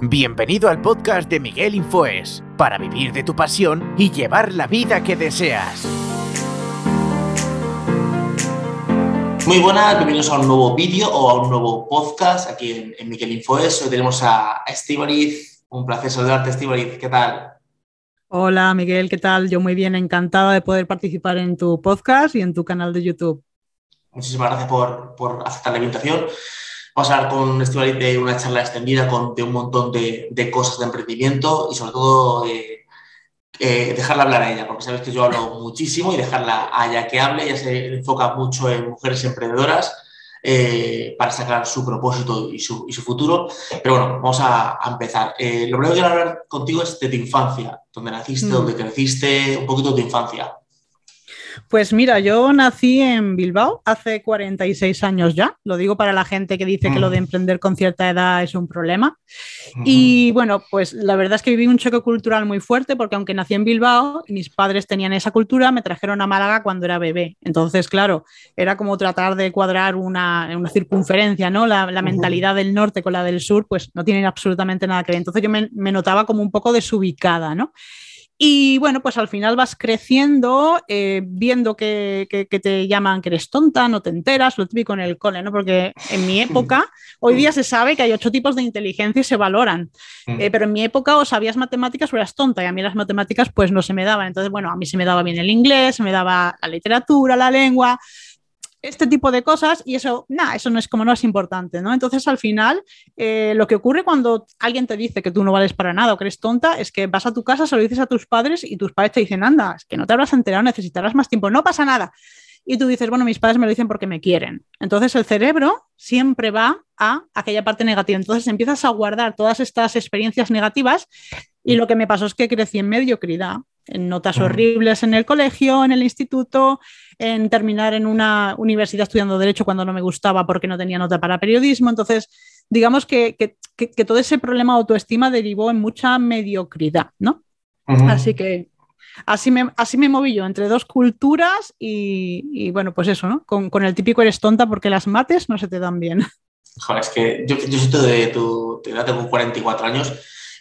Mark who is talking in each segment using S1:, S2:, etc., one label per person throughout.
S1: Bienvenido al podcast de Miguel Infoes, para vivir de tu pasión y llevar la vida que deseas.
S2: Muy buenas, bienvenidos a un nuevo vídeo o a un nuevo podcast aquí en, Miguel Infoes. Hoy tenemos a, a un placer saludarte Estivaliz, ¿qué tal?
S3: Hola Miguel, ¿qué tal? Yo muy bien, encantada de poder participar en tu podcast y en tu canal de YouTube.
S2: Muchísimas gracias por, por aceptar la invitación. Vamos a hablar con Estivaliz de una charla extendida con, de un montón de, de cosas de emprendimiento y sobre todo eh, eh, dejarla hablar a ella, porque sabes que yo hablo muchísimo y dejarla a ella que hable. Ella se enfoca mucho en mujeres emprendedoras eh, para sacar su propósito y su, futuro. Pero bueno, vamos a, empezar. Eh, lo primero que quiero hablar contigo es de tu infancia, donde naciste, mm. donde creciste, un poquito de tu infancia.
S3: Pues mira, yo nací en Bilbao hace 46 años ya. Lo digo para la gente que dice que lo de mm. emprender con cierta edad es un problema. Y bueno, pues la verdad es que viví un choque cultural muy fuerte porque aunque nací en Bilbao, mis padres tenían esa cultura, me trajeron a Málaga cuando era bebé. Entonces, claro, era como tratar de cuadrar una, una circunferencia, ¿no? La, mentalidad del norte con la del sur, pues no tienen absolutamente nada que ver. Entonces yo me, me notaba como un poco desubicada, ¿no? Y bueno, pues al final vas creciendo, eh, viendo que, te llaman que eres tonta, no te enteras, lo típico en el cole, ¿no? Porque en mi época, hoy día se sabe que hay ocho tipos de inteligencia y se valoran, mm. eh, pero en mi época o sabías matemáticas o eras tonta y a mí las matemáticas pues no se me daban. Entonces, bueno, a mí se me daba bien el inglés, se me daba la literatura, la lengua, este tipo de cosas y eso, nada, eso no es como no es importante, ¿no? Entonces al final eh, lo que ocurre cuando alguien te dice que tú no vales para nada o que eres tonta es que vas a tu casa, se lo dices a tus padres y tus padres te dicen, anda, es que no te habrás enterado, necesitarás más tiempo, no pasa nada. Y tú dices, bueno, mis padres me lo dicen porque me quieren. Entonces el cerebro siempre va a aquella parte negativa. Entonces empiezas a guardar todas estas experiencias negativas y lo que me pasó es que crecí en mediocridad en notas horribles en el colegio, en el instituto, en terminar en una universidad estudiando derecho cuando no me gustaba porque no tenía nota para periodismo. Entonces, digamos que, todo ese problema de autoestima derivó en mucha mediocridad, ¿no? Así que así me, así me moví yo entre dos culturas y, bueno, pues eso, ¿no? Con, el típico eres tonta porque las mates no se te dan bien.
S2: Joder, es que yo, yo soy de tu edad, tengo 44 años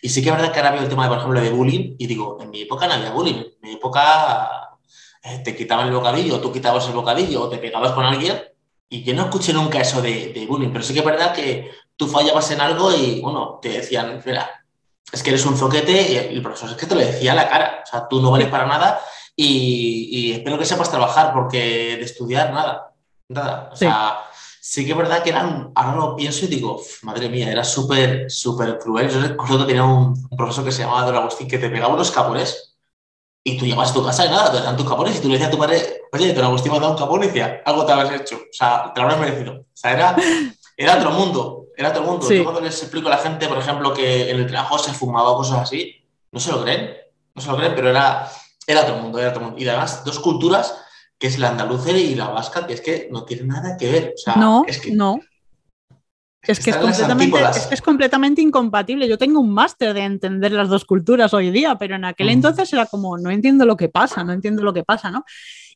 S2: y sí que es verdad que ahora veo el tema, de, por ejemplo, de bullying y digo, en mi época no había bullying. En mi época eh, te quitaban el bocadillo, tú quitabas el bocadillo o te pegabas con alguien y yo no escuché nunca eso de, bullying, pero sí que es verdad que tú fallabas en algo y, bueno, te decían, mira, es que eres un zoquete y el profesor es que te lo decía a la cara, o sea, tú no vales para nada y, espero que sepas trabajar porque de estudiar, nada, nada. O sea, sí que es verdad que eran, ahora lo pienso y digo, madre mía, era súper, súper cruel. Yo recuerdo que tenía un, profesor que se llamaba Don Agustín que te pegaba unos capones y tú llegabas a tu casa y nada, te dan tus capones y tú le decías a tu padre, oye, Don Agustín me ha dado un capón y decía, algo te habías hecho, o sea, te lo habrás merecido. O sea, era, era otro mundo, era otro mundo. Yo cuando les explico a la gente, por ejemplo, que en el trabajo se fumaba cosas así, no se lo creen, no se lo creen, pero era, era otro mundo, era otro mundo. Y además, dos culturas que es la andaluza y la vasca, que es que no tiene nada que ver.
S3: no,
S2: es
S3: que, no. Es que es, completamente, es que es completamente incompatible. Yo tengo un máster de entender las dos culturas hoy día, pero en aquel entonces era como, no entiendo lo que pasa, no entiendo lo que pasa, ¿no?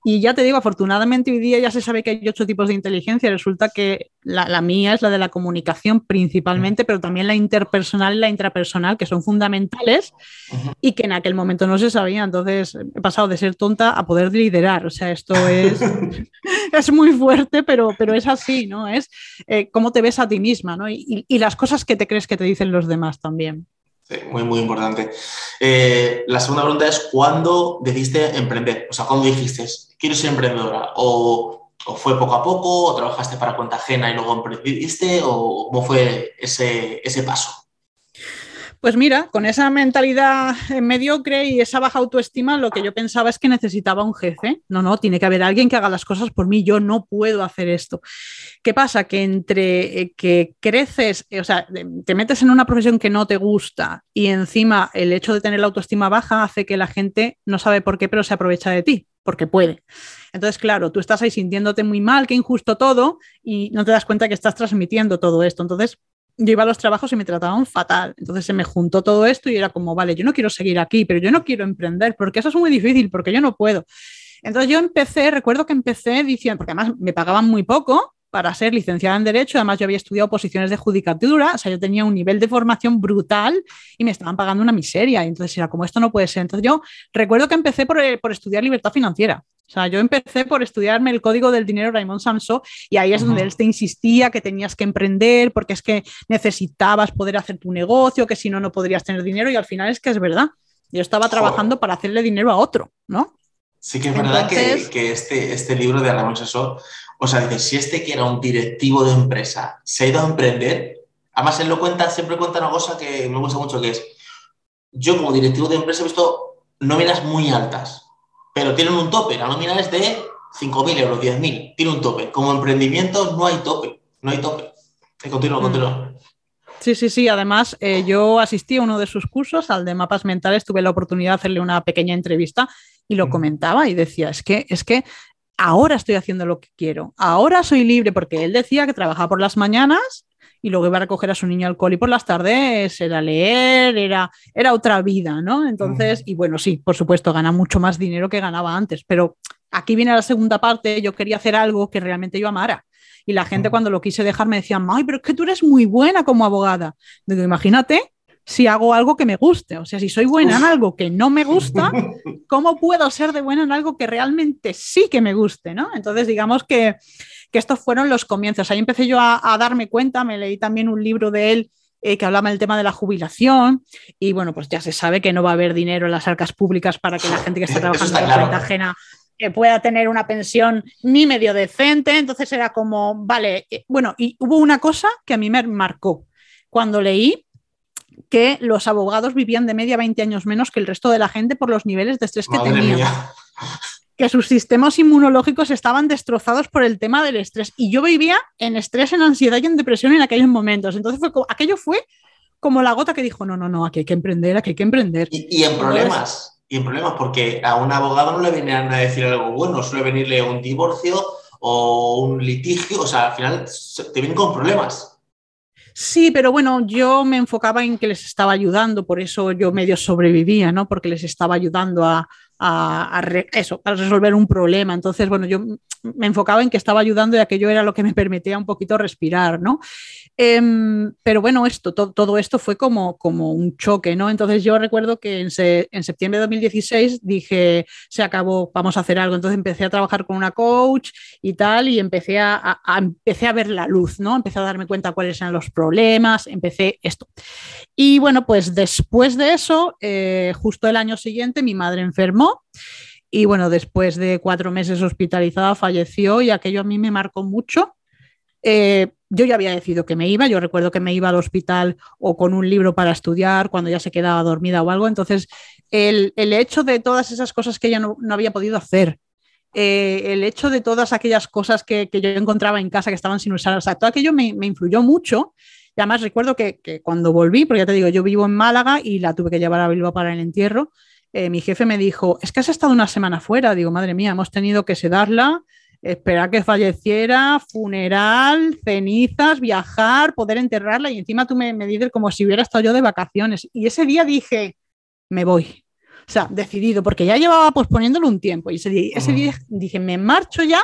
S3: Y ya te digo, afortunadamente hoy día ya se sabe que hay ocho tipos de inteligencia. Resulta que la, mía es la de la comunicación principalmente, pero también la interpersonal y la intrapersonal, que son fundamentales y que en aquel momento no se sabía. Entonces he pasado de ser tonta a poder liderar. O sea, esto es, es muy fuerte, pero, pero es así, ¿no? Es eh, cómo te ves a ti misma, ¿no? Y, y las cosas que te crees que te dicen los demás también.
S2: Sí, muy, muy importante. Eh, la segunda pregunta es, ¿cuándo decidiste emprender? O sea, ¿cuándo dijiste, quiero ser emprendedora? ¿O, fue poco a poco? ¿O trabajaste para cuenta ajena y luego emprendiste? ¿O cómo fue ese, ese paso?
S3: Pues mira, con esa mentalidad mediocre y esa baja autoestima, lo que yo pensaba es que necesitaba un jefe. No, no, tiene que haber alguien que haga las cosas por mí, yo no puedo hacer esto. ¿Qué pasa? Que entre eh, que creces, eh, o sea, te metes en una profesión que no te gusta y encima el hecho de tener la autoestima baja hace que la gente no sabe por qué, pero se aprovecha de ti, porque puede. Entonces, claro, tú estás ahí sintiéndote muy mal, que injusto todo, y no te das cuenta que estás transmitiendo todo esto. Entonces, yo iba a los trabajos y me trataban fatal. Entonces se me juntó todo esto y era como, vale, yo no quiero seguir aquí, pero yo no quiero emprender, porque eso es muy difícil, porque yo no puedo. Entonces yo empecé, recuerdo que empecé diciendo, porque además me pagaban muy poco, para ser licenciada en Derecho. Además, yo había estudiado posiciones de judicatura, o sea, yo tenía un nivel de formación brutal y me estaban pagando una miseria. Y entonces era como, esto no puede ser. Entonces yo recuerdo que empecé por, eh, por estudiar libertad financiera. O sea, yo empecé por estudiarme el código del dinero Raymond Samso y ahí es donde él te insistía que tenías que emprender porque es que necesitabas poder hacer tu negocio, que si no, no podrías tener dinero y al final es que es verdad. Yo estaba trabajando para hacerle dinero a otro, ¿no?
S2: Sí que es verdad que, que, este, este libro de Ramón Samso o sea, dice, si este que era un directivo de empresa se ha ido a emprender, además él lo cuenta, siempre cuenta una cosa que me gusta mucho, que es, yo como directivo de empresa he visto nóminas muy altas, pero tienen un tope, la nómina es de 5.000 euros, 10.000, tiene un tope. Como emprendimiento no hay tope, no hay tope. Continúa, mm. continúa.
S3: Sí, sí, sí. Además, eh, yo asistí a uno de sus cursos, al de mapas mentales, tuve la oportunidad de hacerle una pequeña entrevista y lo mm. comentaba y decía, es que, es que ahora estoy haciendo lo que quiero, ahora soy libre, porque él decía que trabajaba por las mañanas y luego iba a recoger a su niño al cole y por las tardes era leer, era, era otra vida, ¿no? Entonces, y bueno, sí, por supuesto, gana mucho más dinero que ganaba antes, pero aquí viene la segunda parte, yo quería hacer algo que realmente yo amara. Y la gente cuando lo quise dejar me decía, ay, pero es que tú eres muy buena como abogada. Digo, imagínate si hago algo que me guste. O sea, si soy buena en algo que no me gusta, ¿cómo puedo ser de buena en algo que realmente sí que me guste? ¿no? Entonces, digamos que, estos fueron los comienzos. Ahí empecé yo a, darme cuenta, me leí también un libro de él eh, que hablaba del tema de la jubilación y bueno, pues ya se sabe que no va a haber dinero en las arcas públicas para que la gente que está trabajando en la cuenta ajena eh, pueda tener una pensión ni medio decente. Entonces era como, vale, eh, bueno, y hubo una cosa que a mí me marcó. Cuando leí que los abogados vivían de media 20 años menos que el resto de la gente por los niveles de estrés que tenían. Que sus sistemas inmunológicos estaban destrozados por el tema del estrés. Y yo vivía en estrés, en ansiedad y en depresión en aquellos momentos. Entonces, fue, aquello fue como la gota que dijo, no, no, no, aquí hay que emprender, aquí hay que emprender.
S2: Y, en problemas, y en problemas, porque a un abogado no le vienen a decir algo bueno, suele venirle un divorcio o un litigio, o sea, al final te vienen con problemas.
S3: Sí, pero bueno, yo me enfocaba en que les estaba ayudando, por eso yo medio sobrevivía, ¿no? Porque les estaba ayudando a, a, a resolver un problema. Entonces, bueno, yo me enfocaba en que estaba ayudando y aquello era lo que me permitía un poquito respirar, ¿no? Em, pero bueno, esto, todo esto fue como, como un choque, ¿no? Entonces yo recuerdo que en, en, septiembre de 2016 dije, se acabó, vamos a hacer algo. Entonces empecé a trabajar con una coach y tal, y empecé a, empecé a ver la luz, ¿no? Empecé a darme cuenta cuáles eran los problemas, empecé esto. Y bueno, pues después de eso, eh, justo el año siguiente, mi madre enfermó. Y bueno, después de cuatro meses hospitalizada falleció y aquello a mí me marcó mucho. Eh, yo ya había decidido que me iba, yo recuerdo que me iba al hospital o con un libro para estudiar cuando ya se quedaba dormida o algo, entonces el, hecho de todas esas cosas que ella no, había podido hacer, eh, el hecho de todas aquellas cosas que, yo encontraba en casa que estaban sin usar, o sea, todo aquello me, influyó mucho. Y además recuerdo que, cuando volví, porque ya te digo, yo vivo en Málaga y la tuve que llevar a Bilbao para el entierro, eh, mi jefe me dijo, es que has estado una semana fuera. Digo, madre mía, hemos tenido que sedarla, esperar que falleciera, funeral, cenizas, viajar, poder enterrarla y encima tú me, me dices como si hubiera estado yo de vacaciones. Y ese día dije, me voy. O sea, decidido, porque ya llevaba posponiéndolo un tiempo. Y ese día, ese día dije, me marcho ya.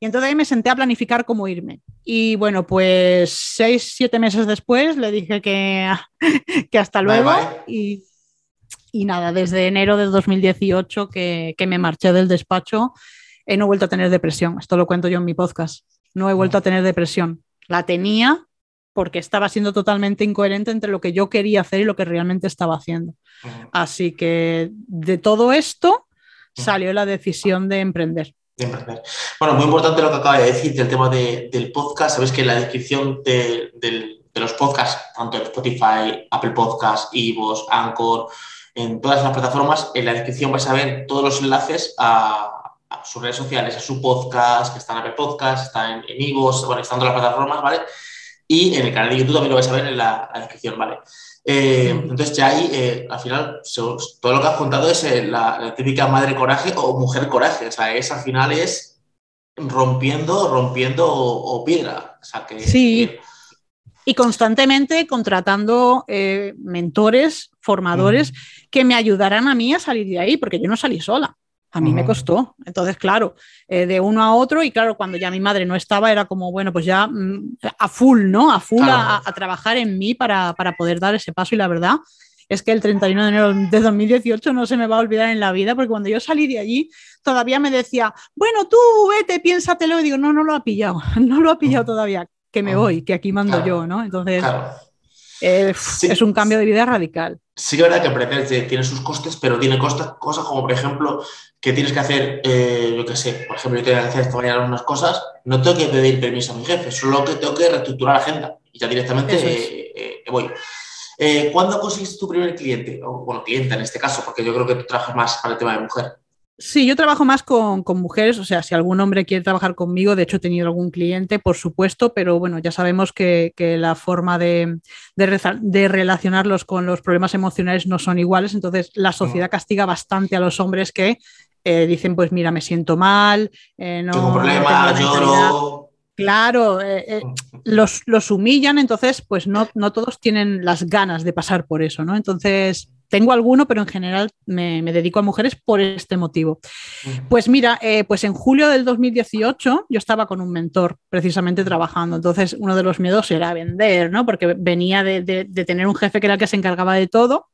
S3: Y entonces ahí me senté a planificar cómo irme. Y bueno, pues seis, siete meses después le dije que, que hasta luego. Y, y, nada, desde enero de 2018 que, que me marché del despacho he no vuelto a tener depresión. Esto lo cuento yo en mi podcast. No he vuelto a tener depresión. La tenía porque estaba siendo totalmente incoherente entre lo que yo quería hacer y lo que realmente estaba haciendo. Así que de todo esto salió la decisión de emprender.
S2: Bueno, muy importante lo que acaba de decir del tema del podcast. Sabes que en la descripción de, los podcasts, tanto en Spotify, Apple Podcasts, Ivos, Anchor, en todas las plataformas, en la descripción vais a ver todos los enlaces a, a sus redes sociales, a su podcast, que está en Apple Podcast, está en, en bueno, están todas las plataformas, ¿vale? Y en el canal de YouTube también lo vais a ver en la, descripción, ¿vale? Eh, entonces ya ahí, eh, al final, todo lo que has contado es eh, la, típica madre coraje o mujer coraje, o sea, es al final es rompiendo, rompiendo o, piedra. O sea, que,
S3: sí. y constantemente contratando mentores, formadores que me ayudarán a mí a salir de ahí, porque yo no salí sola. A mí me costó. Entonces, claro, eh, de uno a otro, y claro, cuando ya mi madre no estaba, era como, bueno, pues ya mm, a full, ¿no? A full a, trabajar en mí para, para, poder dar ese paso. Y la verdad es que el 31 de enero de 2018 no se me va a olvidar en la vida, porque cuando yo salí de allí, todavía me decía, bueno, tú vete, piénsatelo. Y digo, no, no lo ha pillado, no lo ha pillado todavía, que me voy, que aquí mando yo, ¿no? Entonces, eh, es un cambio de vida radical.
S2: Sí que es verdad que emprender tiene sus costes, pero tiene cosas como, por ejemplo, que tienes que hacer, eh, yo qué sé, por ejemplo, yo tengo que hacer esta mañana unas cosas, no tengo que pedir permiso a mi jefe, solo que tengo que reestructurar la agenda y ya directamente eh, voy. ¿Cuándo conseguiste tu primer cliente? O, bueno, clienta en este caso, porque yo creo que tú trabajas más para el tema de mujer.
S3: Sí, yo trabajo más con, mujeres, o sea, si algún hombre quiere trabajar conmigo, de hecho he tenido algún cliente, por supuesto, pero bueno, ya sabemos que, la forma de, de, relacionarlos con los problemas emocionales no son iguales, entonces la sociedad castiga bastante a los hombres que eh, dicen, pues mira, me siento mal,
S2: eh, no... Tengo problemas, lloro...
S3: Claro, eh, los, los, humillan, entonces pues no, no todos tienen las ganas de pasar por eso, ¿no? Entonces tengo alguno, pero en general me, dedico a mujeres por este motivo. Pues mira, eh, pues en julio del 2018 yo estaba con un mentor precisamente trabajando. Entonces uno de los miedos era vender, ¿no? Porque venía de, tener un jefe que era el que se encargaba de todo.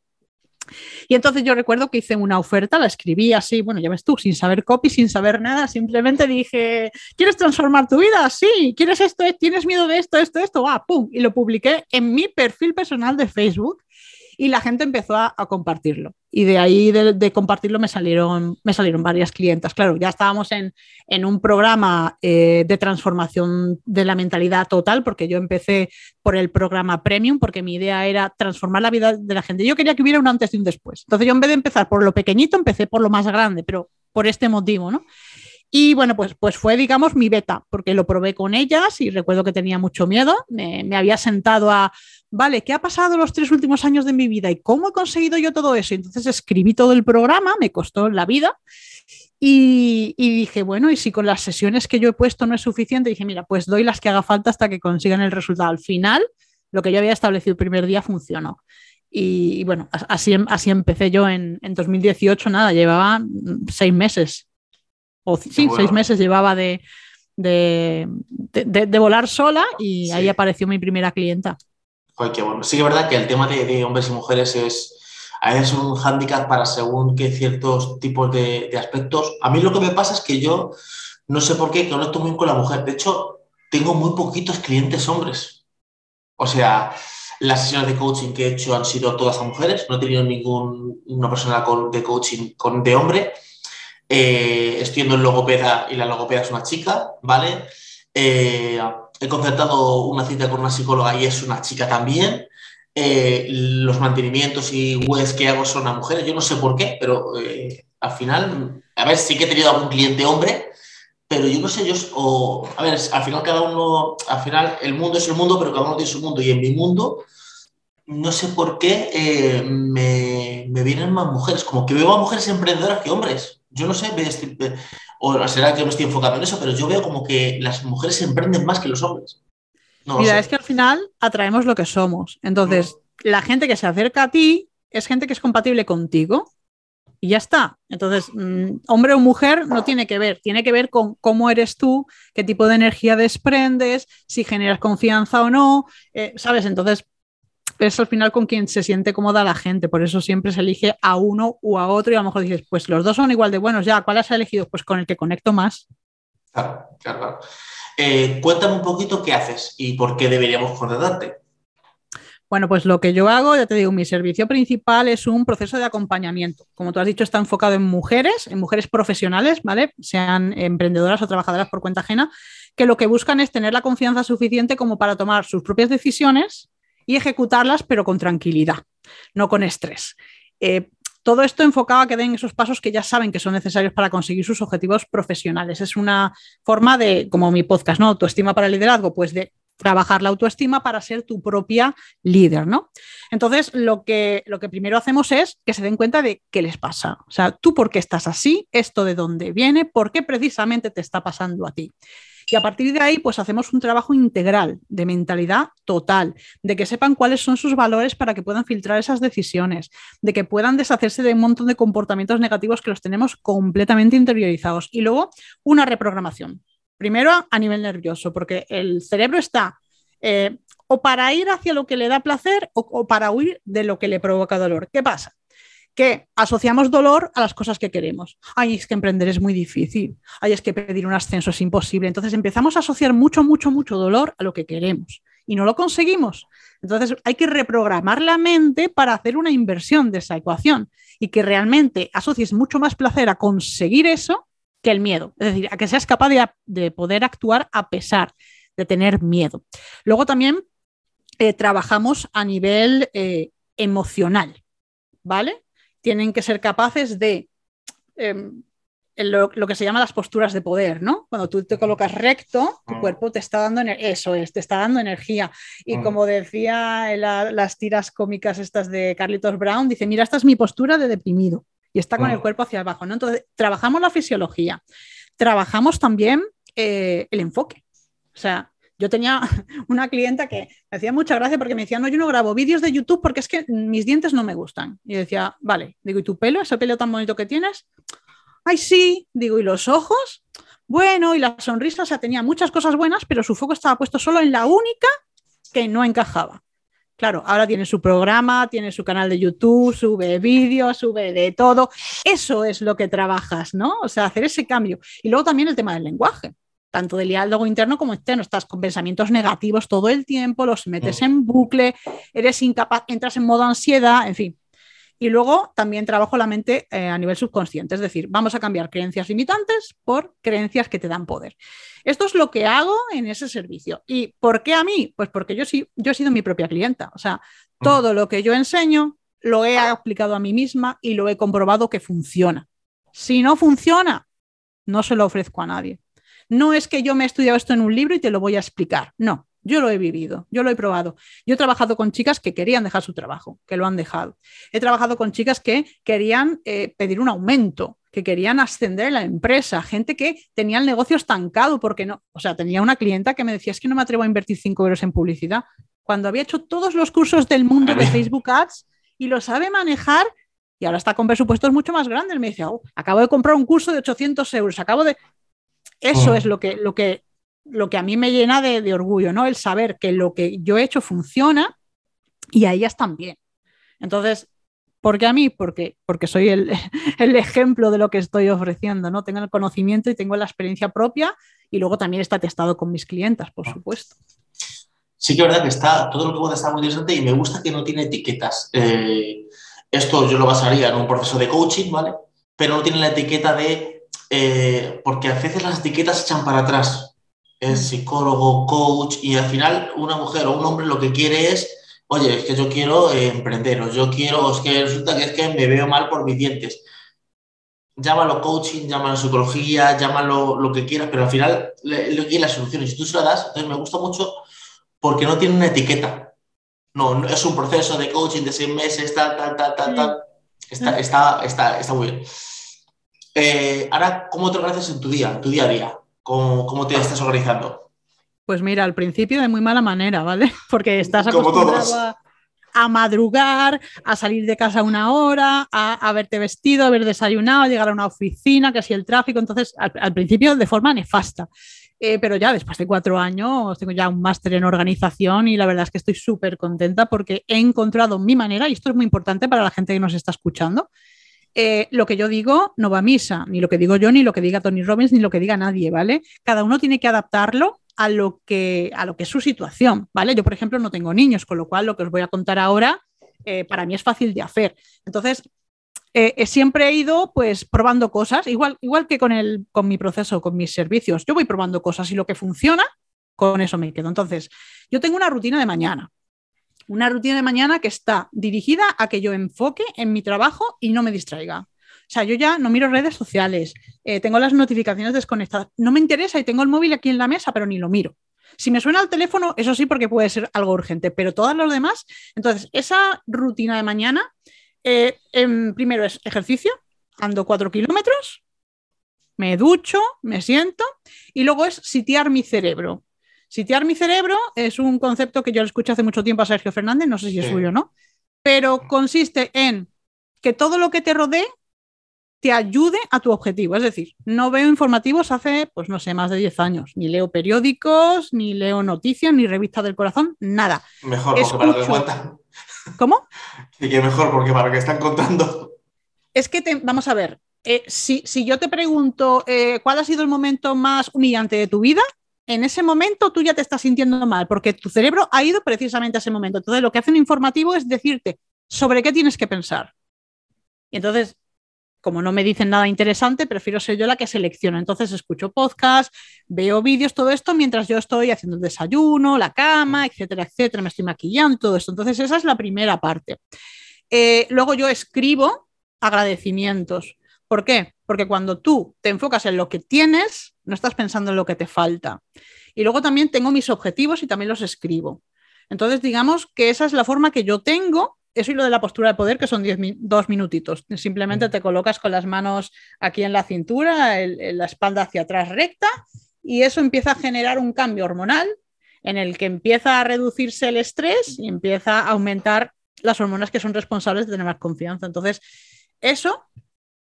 S3: Y entonces yo recuerdo que hice una oferta, la escribí así, bueno, ya ves tú, sin saber copy, sin saber nada, simplemente dije, ¿quieres transformar tu vida? Sí, ¿quieres esto? ¿Tienes miedo de esto, esto, esto? Va, pum, y lo publiqué en mi perfil personal de Facebook y la gente empezó a, compartirlo. Y de ahí de, compartirlo me salieron, me salieron varias clientas. Claro, ya estábamos en, un programa eh, de transformación de la mentalidad total, porque yo empecé por el programa Premium, porque mi idea era transformar la vida de la gente. Yo quería que hubiera un antes y un después. Entonces yo en vez de empezar por lo pequeñito, empecé por lo más grande, pero por este motivo, ¿no? Y bueno, pues, pues fue, digamos, mi beta, porque lo probé con ellas y recuerdo que tenía mucho miedo. Me, había sentado a, vale, ¿qué ha pasado los tres últimos años de mi vida y cómo he conseguido yo todo eso? Entonces escribí todo el programa, me costó la vida. Y, dije, bueno, y si con las sesiones que yo he puesto no es suficiente, dije, mira, pues doy las que haga falta hasta que consigan el resultado. Al final, lo que yo había establecido el primer día funcionó. Y, bueno, así, así empecé yo en, en 2018, nada, llevaba seis meses o sí, seis meses llevaba de, de, volar sola y ahí apareció mi primera clienta.
S2: Bueno. Sí que es verdad que el tema de, hombres y mujeres es a un hándicap para según qué ciertos tipos de, aspectos. A mí lo que me pasa es que yo no sé por qué conecto muy con la mujer. De hecho, tengo muy poquitos clientes hombres. O sea, las sesiones de coaching que he hecho han sido todas a mujeres. No he tenido ninguna persona de coaching con, de hombre. Eh, estoy en logopeda y la logopeda es una chica, ¿vale? Eh, he concertado una cita con una psicóloga y es una chica también. Eh, los mantenimientos y webs que hago son a mujeres, yo no sé por qué, pero al final, a ver, sí que he tenido algún cliente hombre, pero yo no sé, yo, o, a ver, al final cada uno, al final el mundo es el mundo, pero cada uno tiene su mundo y en mi mundo, no sé por qué me, me vienen más mujeres, como que veo a mujeres emprendedoras que hombres yo no sé, o será que me estoy enfocando en eso, pero yo veo como que las mujeres se emprenden más que los hombres.
S3: Mira, es que al final atraemos lo que somos. Entonces, la gente que se acerca a ti es gente que es compatible contigo y ya está. Entonces, mm, hombre o mujer no tiene que ver, tiene que ver con cómo eres tú, qué tipo de energía desprendes, si generas confianza o no, eh, ¿sabes? Entonces, es al final con quien se siente cómoda la gente, por eso siempre se elige a uno u a otro y a lo mejor dices, pues los dos son igual de buenos, ya, ¿cuál has elegido? Pues con el que conecto más.
S2: Claro, claro. Eh, cuéntame un poquito qué haces y por qué deberíamos contratarte.
S3: Bueno, pues lo que yo hago, ya te digo, mi servicio principal es un proceso de acompañamiento. Como tú has dicho, está enfocado en mujeres, en mujeres profesionales, ¿vale? Sean emprendedoras o trabajadoras por cuenta ajena, que lo que buscan es tener la confianza suficiente como para tomar sus propias decisiones y ejecutarlas, pero con tranquilidad, no con estrés. Eh, todo esto enfocado a que den esos pasos que ya saben que son necesarios para conseguir sus objetivos profesionales. Es una forma de, como mi podcast, ¿no? Autoestima para el liderazgo, pues de trabajar la autoestima para ser tu propia líder, ¿no? Entonces, lo que, lo que primero hacemos es que se den cuenta de qué les pasa. O sea, tú por qué estás así, esto de dónde viene, por qué precisamente te está pasando a ti. Y a partir de ahí, pues hacemos un trabajo integral de mentalidad total, de que sepan cuáles son sus valores para que puedan filtrar esas decisiones, de que puedan deshacerse de un montón de comportamientos negativos que los tenemos completamente interiorizados. Y luego, una reprogramación. Primero a nivel nervioso, porque el cerebro está eh, o para ir hacia lo que le da placer o, para huir de lo que le provoca dolor. ¿Qué pasa? Que asociamos dolor a las cosas que queremos. Ay, es que emprender es muy difícil. Ay, es que pedir un ascenso es imposible. Entonces empezamos a asociar mucho, mucho, mucho dolor a lo que queremos y no lo conseguimos. Entonces hay que reprogramar la mente para hacer una inversión de esa ecuación y que realmente asocies mucho más placer a conseguir eso que el miedo. Es decir, a que seas capaz de, poder actuar a pesar de tener miedo. Luego también eh, trabajamos a nivel eh, emocional, ¿vale? Tienen que ser capaces de em, lo, que se llama las posturas de poder, ¿no? Cuando tú te colocas recto, tu mm. cuerpo te está dando eso es, te está dando energía. Y mm. como decía las tiras cómicas estas de Carlitos Brown, dice, mira, esta es mi postura de deprimido y está con el mm. cuerpo hacia abajo. ¿no? Entonces, trabajamos la fisiología, trabajamos también eh, el enfoque. O sea, yo tenía una clienta que me hacía mucha gracia porque me decía, no, yo no grabo vídeos de YouTube porque es que mis dientes no me gustan. Y decía, vale, digo, ¿y tu pelo? ¿Ese pelo tan bonito que tienes? Ay, sí, digo, ¿y los ojos? Bueno, y la sonrisa, o sea, tenía muchas cosas buenas, pero su foco estaba puesto solo en la única que no encajaba. Claro, ahora tiene su programa, tiene su canal de YouTube, sube vídeos, sube de todo. Eso es lo que trabajas, ¿no? O sea, hacer ese cambio. Y luego también el tema del lenguaje, tanto del diálogo interno como externo. Estás con pensamientos negativos todo el tiempo, los metes mm. en bucle, eres incapaz, entras en modo ansiedad, en fin. Y luego también trabajo la mente eh, a nivel subconsciente, es decir, vamos a cambiar creencias limitantes por creencias que te dan poder. Esto es lo que hago en ese servicio. ¿Y por qué a mí? Pues porque yo, sí, yo he sido mi propia clienta. O sea, mm. todo lo que yo enseño lo he aplicado a mí misma y lo he comprobado que funciona. Si no funciona, no se lo ofrezco a nadie. No es que yo me he estudiado esto en un libro y te lo voy a explicar. No, yo lo he vivido, yo lo he probado. Yo he trabajado con chicas que querían dejar su trabajo, que lo han dejado. He trabajado con chicas que querían eh, pedir un aumento, que querían ascender en la empresa, gente que tenía el negocio estancado porque no, o sea, tenía una clienta que me decía, es que no me atrevo a invertir 5 euros en publicidad, cuando había hecho todos los cursos del mundo de Facebook Ads y lo sabe manejar y ahora está con presupuestos mucho más grandes. Me dice, oh, acabo de comprar un curso de 800 euros, acabo de... Eso oh. es lo que, lo que lo que a mí me llena de, orgullo, ¿no? El saber que lo que yo he hecho funciona y a ellas también. Entonces, ¿por qué a mí? Porque, porque soy el, ejemplo de lo que estoy ofreciendo, ¿no? Tengo el conocimiento y tengo la experiencia propia y luego también está testado con mis clientas, por supuesto.
S2: Sí que es verdad que está, todo lo que puede estar muy interesante y me gusta que no tiene etiquetas. Eh, esto yo lo basaría en un proceso de coaching, ¿vale? Pero no tiene la etiqueta de, eh, porque a veces las etiquetas echan para atrás es psicólogo, coach, y al final una mujer o un hombre lo que quiere es, oye, es que yo quiero eh, emprender, o yo quiero, es que resulta que es que me veo mal por mis dientes. Llámalo coaching, llámalo psicología, llámalo lo que quieras, pero al final le, quiere la solución. Y si tú se la das, entonces me gusta mucho porque no tiene una etiqueta. No, no es un proceso de coaching de seis meses, tal, tal, tal, tal, tal. Está, está, está, está muy bien. Eh, ahora, ¿cómo te organizas en tu día, tu día a día? ¿Cómo, te estás organizando?
S3: Pues mira, al principio de muy mala manera, ¿vale? Porque estás acostumbrado a, madrugar, a salir de casa una hora, a, haberte vestido, haber desayunado, a llegar a una oficina, casi el tráfico. Entonces, al, principio de forma nefasta. Eh, pero ya después de cuatro años tengo ya un máster en organización y la verdad es que estoy súper contenta porque he encontrado mi manera, y esto es muy importante para la gente que nos está escuchando, eh, lo que yo digo no va a misa, ni lo que digo yo, ni lo que diga Tony Robbins, ni lo que diga nadie, ¿vale? Cada uno tiene que adaptarlo a lo que, a lo que es su situación, ¿vale? Yo, por ejemplo, no tengo niños, con lo cual lo que os voy a contar ahora eh, para mí es fácil de hacer. Entonces, eh, siempre he ido pues probando cosas, igual, igual que con, el, con mi proceso, con mis servicios. Yo voy probando cosas y lo que funciona, con eso me quedo. Entonces, yo tengo una rutina de mañana, una rutina de mañana que está dirigida a que yo enfoque en mi trabajo y no me distraiga. O sea, yo ya no miro redes sociales, eh, tengo las notificaciones desconectadas, no me interesa y tengo el móvil aquí en la mesa, pero ni lo miro. Si me suena el teléfono, eso sí, porque puede ser algo urgente, pero todos los demás, entonces, esa rutina de mañana, eh, primero es ejercicio, ando cuatro kilómetros, me ducho, me siento y luego es sitiar mi cerebro. Sitiar mi cerebro es un concepto que yo le escuché hace mucho tiempo a Sergio Fernández, no sé si es suyo o no, pero consiste en que todo lo que te rodee te ayude a tu objetivo. Es decir, no veo informativos hace, pues no sé, más de 10 años. Ni leo periódicos, ni leo noticias, ni revistas del corazón, nada.
S2: Mejor, porque para lo que cuentan.
S3: ¿Cómo?
S2: Y que mejor, porque para lo que están contando.
S3: Es que, te, vamos a ver, eh, si, yo te pregunto eh, cuál ha sido el momento más humillante de tu vida, en ese momento tú ya te estás sintiendo mal, porque tu cerebro ha ido precisamente a ese momento. Entonces, lo que hace un informativo es decirte sobre qué tienes que pensar. Y entonces, como no me dicen nada interesante, prefiero ser yo la que selecciona. Entonces, escucho podcast, veo vídeos, todo esto mientras yo estoy haciendo el desayuno, la cama, etcétera, etcétera, me estoy maquillando, todo esto. Entonces, esa es la primera parte. Eh, luego yo escribo agradecimientos. ¿Por qué? Porque cuando tú te enfocas en lo que tienes, no estás pensando en lo que te falta. Y luego también tengo mis objetivos y también los escribo. Entonces, digamos que esa es la forma que yo tengo. Eso y lo de la postura de poder, que son diez, dos minutitos. Simplemente te colocas con las manos aquí en la cintura, en la espalda hacia atrás recta, y eso empieza a generar un cambio hormonal en el que empieza a reducirse el estrés y empieza a aumentar las hormonas que son responsables de tener más confianza. Entonces, eso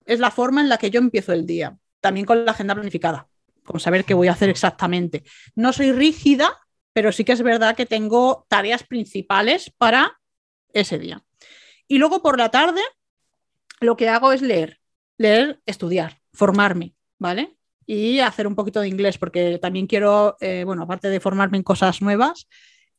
S3: es la forma en la que yo empiezo el día, también con la agenda planificada, con saber qué voy a hacer exactamente. No soy rígida, pero sí que es verdad que tengo tareas principales para ese día. Y luego por la tarde lo que hago es leer, leer, estudiar, formarme, ¿vale? Y hacer un poquito de inglés, porque también quiero, eh, bueno, aparte de formarme en cosas nuevas,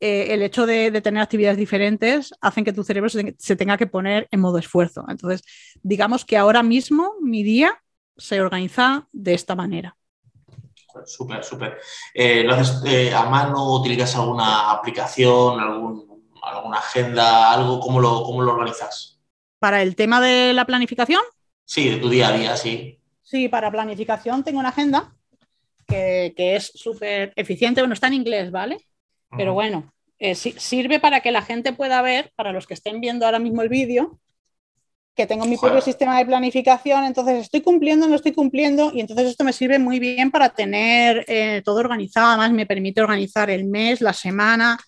S3: eh, el hecho de, tener actividades diferentes hacen que tu cerebro se, tenga que poner en modo esfuerzo. Entonces, digamos que ahora mismo mi día se organiza de esta manera.
S2: Súper, súper. Eh, ¿Lo haces eh, a mano? ¿Utilizas alguna aplicación, alguna agenda, algo? ¿Cómo lo, ¿Cómo lo organizas?
S3: ¿Para el tema de la planificación?
S2: Sí, de tu día a día, sí.
S3: Sí, para planificación tengo una agenda que, que es súper eficiente. Bueno, está en inglés, ¿vale? Pero bueno, eh, sirve para que la gente pueda ver, para los que estén viendo ahora mismo el vídeo, que tengo mi propio sistema de planificación, entonces estoy cumpliendo, no estoy cumpliendo, y entonces esto me sirve muy bien para tener eh, todo organizado, además me permite organizar el mes, la semana,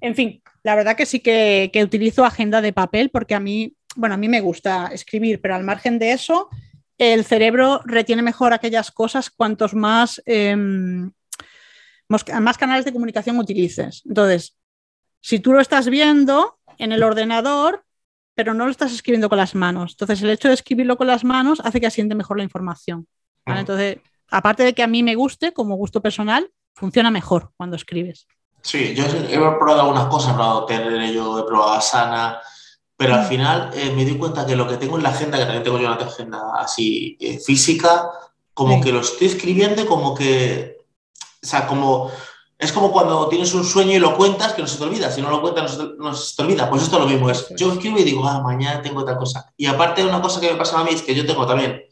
S3: en fin, la verdad que sí que, utilizo agenda de papel porque a mí, bueno, a mí me gusta escribir, pero al margen de eso, el cerebro retiene mejor aquellas cosas cuantos más em, más canales de comunicación utilices. Entonces, si tú lo estás viendo en el ordenador, pero no lo estás escribiendo con las manos, entonces el hecho de escribirlo con las manos hace que asiente mejor la información. Entonces, aparte de que a mí me guste, como gusto personal, funciona mejor cuando escribes.
S2: Sí, yo he probado algunas cosas, he probado Tener, yo he probado Asana, pero al mm. final eh, me di cuenta que lo que tengo en la agenda, que también tengo yo una agenda así eh, física, como que lo estoy escribiendo como que o sea, como, es como cuando tienes un sueño y lo cuentas, que no se te olvida. Si no lo cuentas, no se, te olvida. Pues esto es lo mismo es. Yo escribo y digo, ah, mañana tengo otra cosa. Y aparte, una cosa que me pasa a mí es que yo tengo también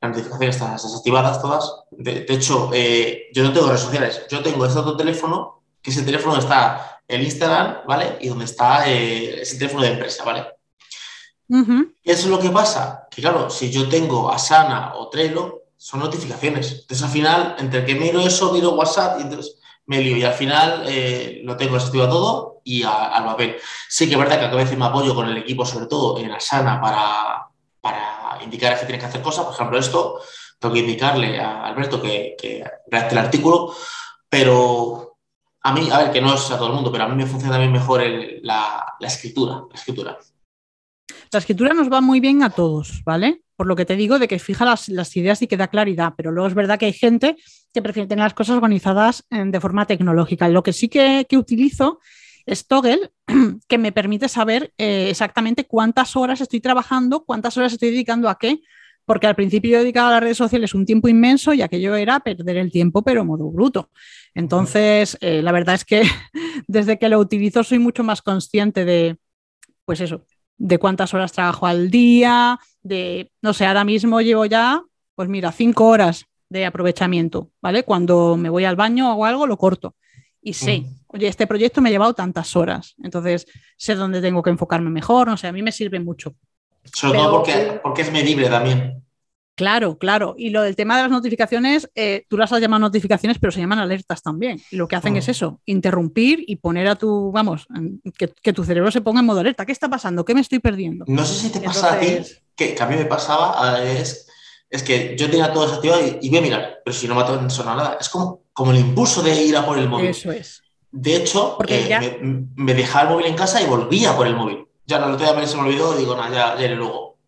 S2: las notificaciones están desactivadas todas. De, hecho, eh, yo no tengo redes sociales. Yo tengo este otro teléfono, que es el teléfono donde está el Instagram, ¿vale? Y donde está eh, ese teléfono de empresa, ¿vale? Eso es lo que pasa, que claro, si yo tengo Asana o Trello, son notificaciones. Entonces, al final, entre que miro eso, miro WhatsApp y entonces me lío. Y al final eh, lo tengo desactivado todo y al papel. Sí que es verdad que a veces me apoyo con el equipo, sobre todo en Asana, para, para indicar que tienes que hacer cosas. Por ejemplo, esto, tengo que indicarle a Alberto que, que redacte el artículo, pero a mí, a ver, que no es a todo el mundo, pero a mí me funciona también mejor la, escritura. La escritura.
S3: La escritura nos va muy bien a todos, ¿vale? por lo que te digo de que fija las, ideas y que da claridad, pero luego es verdad que hay gente que prefiere tener las cosas organizadas de forma tecnológica. Lo que sí que, utilizo es Toggle, que me permite saber eh, exactamente cuántas horas estoy trabajando, cuántas horas estoy dedicando a qué, porque al principio yo dedicaba a las redes sociales un tiempo inmenso y aquello era perder el tiempo, pero modo bruto. Entonces, eh, la verdad es que desde que lo utilizo soy mucho más consciente de, pues eso, de cuántas horas trabajo al día, de, no sé, ahora mismo llevo ya, pues mira, cinco horas de aprovechamiento, ¿vale? Cuando me voy al baño o algo, lo corto. Y sé, mm. oye, este proyecto me ha llevado tantas horas, entonces sé dónde tengo que enfocarme mejor, no sé, a mí me sirve mucho.
S2: Sobre todo porque, porque es medible también.
S3: Claro, claro. Y lo del tema de las notificaciones, eh, tú las has llamado notificaciones, pero se llaman alertas también. Y lo que hacen es eso, interrumpir y poner a tu, vamos, que, tu cerebro se ponga en modo alerta. ¿Qué está pasando? ¿Qué me estoy perdiendo?
S2: No sé si te pasa a ti, que, a mí me pasaba, es, es que yo tenía todo desactivado y, y voy a mirar, pero si no me sonado nada. Es como, como el impulso de ir a por el móvil.
S3: Eso es.
S2: De hecho, eh, me, dejaba el móvil en casa y volvía por el móvil. Ya no, lo tenía se me olvidó, digo, nada, ya, ya iré luego.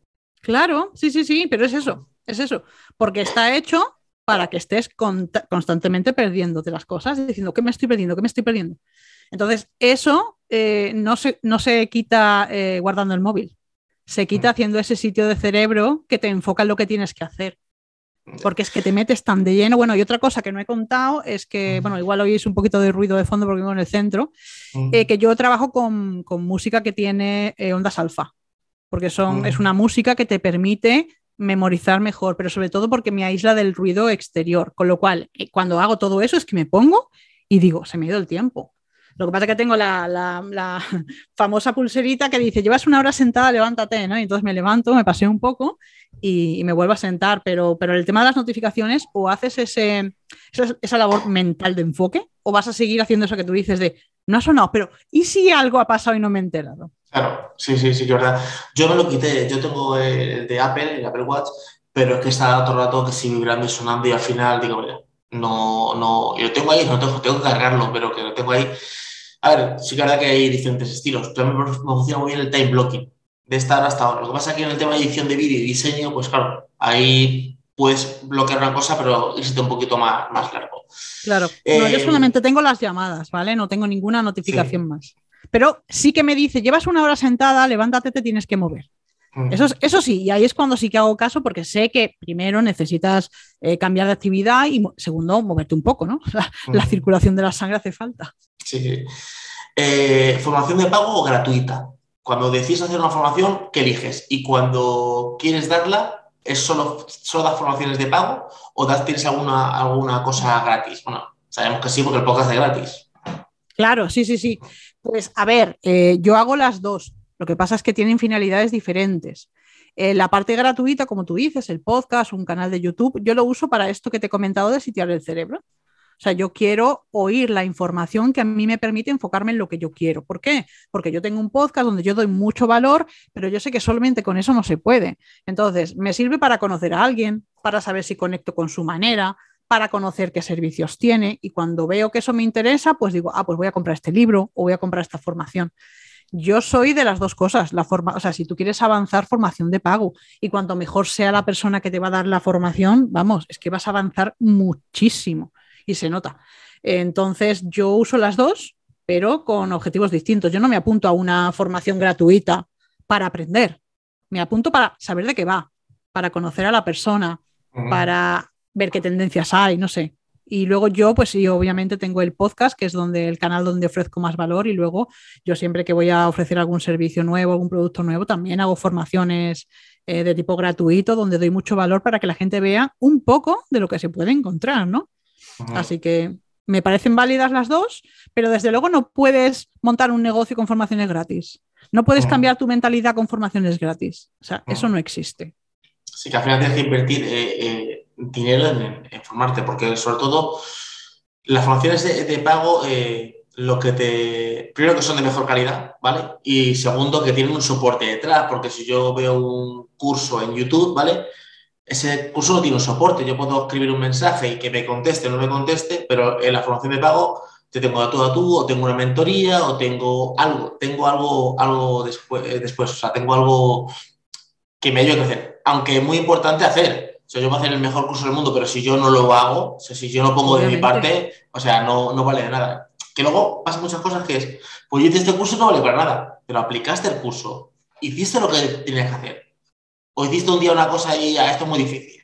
S3: Claro, sí, sí, sí, pero es eso es eso, porque está hecho para que estés constantemente perdiéndote las cosas, diciendo, ¿qué me estoy perdiendo? ¿Qué me estoy perdiendo? Entonces, eso eh, no, se, no se quita eh, guardando el móvil, se quita haciendo ese sitio de cerebro que te enfoca en lo que tienes que hacer. Porque es que te metes tan de lleno. Bueno, y otra cosa que no he contado es que, bueno, igual oís un poquito de ruido de fondo porque vivo en el centro, eh, que yo trabajo con, con música que tiene ondas alfa, porque son, es una música que te permite memorizar mejor, pero sobre todo porque me aísla del ruido exterior. Con lo cual, eh, cuando hago todo eso es que me pongo y digo, se me ha ido el tiempo. Lo que pasa es que tengo la, famosa pulserita que dice, llevas una hora sentada, levántate, ¿no? Y entonces me levanto, me paseo un poco y, me vuelvo a sentar, pero, pero el tema de las notificaciones, o haces ese, esa, labor mental de enfoque, o vas a seguir haciendo eso que tú dices de, no ha sonado, pero ¿y si algo ha pasado y no me he enterado?
S2: Claro, sí, sí, sí, que verdad. Yo me lo quité, yo tengo el de Apple, el Apple Watch, pero es que está todo el rato que sigue vibrando y sonando y al final digo, no, no, yo tengo ahí, no tengo, tengo que cargarlo, pero que lo tengo ahí. A ver, sí que es verdad que hay diferentes estilos. También me funciona muy bien el time blocking, de estar hasta ahora. Lo que pasa es que en el tema de edición de vídeo y diseño, pues claro, ahí puedes bloquear una cosa, pero irse un poquito más, más largo.
S3: Claro, yo eh, solamente tengo las llamadas, ¿vale? No tengo ninguna notificación más. Pero sí que me dice, llevas una hora sentada, levántate, te tienes que mover. Eso, eso, sí, y ahí es cuando sí que hago caso porque sé que primero necesitas eh, cambiar de actividad y segundo, moverte un poco, ¿no? La, circulación de la sangre hace falta.
S2: Sí. Eh, ¿Formación de pago o gratuita? Cuando decides hacer una formación, ¿qué eliges? Y cuando quieres darla, ¿es solo, solo das formaciones de pago o das, tienes alguna, alguna cosa gratis? Bueno, sabemos que sí porque el podcast es gratis.
S3: Claro, sí, sí, sí. Pues a ver, eh, yo hago las dos. Lo que pasa es que tienen finalidades diferentes. Eh, la parte gratuita, como tú dices, el podcast, un canal de YouTube, yo lo uso para esto que te he comentado de sitiar el cerebro. Sea, yo quiero oír la información que a mí me permite enfocarme en lo que yo quiero. ¿Por qué? Porque yo tengo un podcast donde yo doy mucho valor, pero yo sé que solamente con eso no se puede. Entonces, me sirve para conocer a alguien, para saber si conecto con su manera, para conocer qué servicios tiene y cuando veo que eso me interesa, pues digo, ah, pues voy a comprar este libro o voy a comprar esta formación. Yo soy de las dos cosas, la forma, o sea, si tú quieres avanzar, formación de pago y cuanto mejor sea la persona que te va a dar la formación, vamos, es que vas a avanzar muchísimo y se nota. Entonces, yo uso las dos, pero con objetivos distintos. Yo no me apunto a una formación gratuita para aprender, me apunto para saber de qué va, para conocer a la persona, para ver qué tendencias hay, no sé. Y luego yo, pues sí, obviamente tengo el podcast, que es donde el canal donde ofrezco más valor. Y luego yo siempre que voy a ofrecer algún servicio nuevo, algún producto nuevo, también hago formaciones eh, de tipo gratuito, donde doy mucho valor para que la gente vea un poco de lo que se puede encontrar, ¿no? Así que me parecen válidas las dos, pero desde luego no puedes montar un negocio con formaciones gratis. No puedes cambiar tu mentalidad con formaciones gratis. O sea, eso no existe.
S2: Sí, que al final tienes que invertir. Eh, eh, dinero en, formarte, porque sobre todo las formaciones de, pago, eh, lo que te. Primero, que son de mejor calidad, ¿vale? Y segundo, que tienen un soporte detrás, porque si yo veo un curso en YouTube, ¿vale? Ese curso no tiene un soporte. Yo puedo escribir un mensaje y que me conteste o no me conteste, pero en la formación de pago te tengo a tú a tú, o tengo una mentoría, o tengo algo, tengo algo, algo después, eh, después, o sea, tengo algo que me ayude a crecer. Aunque es muy importante hacer, o sea, yo voy a hacer el mejor curso del mundo, pero si yo no lo hago, o sea, si yo no pongo de mi parte, o sea, no, no vale de nada. Que luego pasan muchas cosas que es, pues yo hice este curso no vale para nada, pero aplicaste el curso, hiciste lo que tenías que hacer. O hiciste un día una cosa y ya, esto es muy difícil.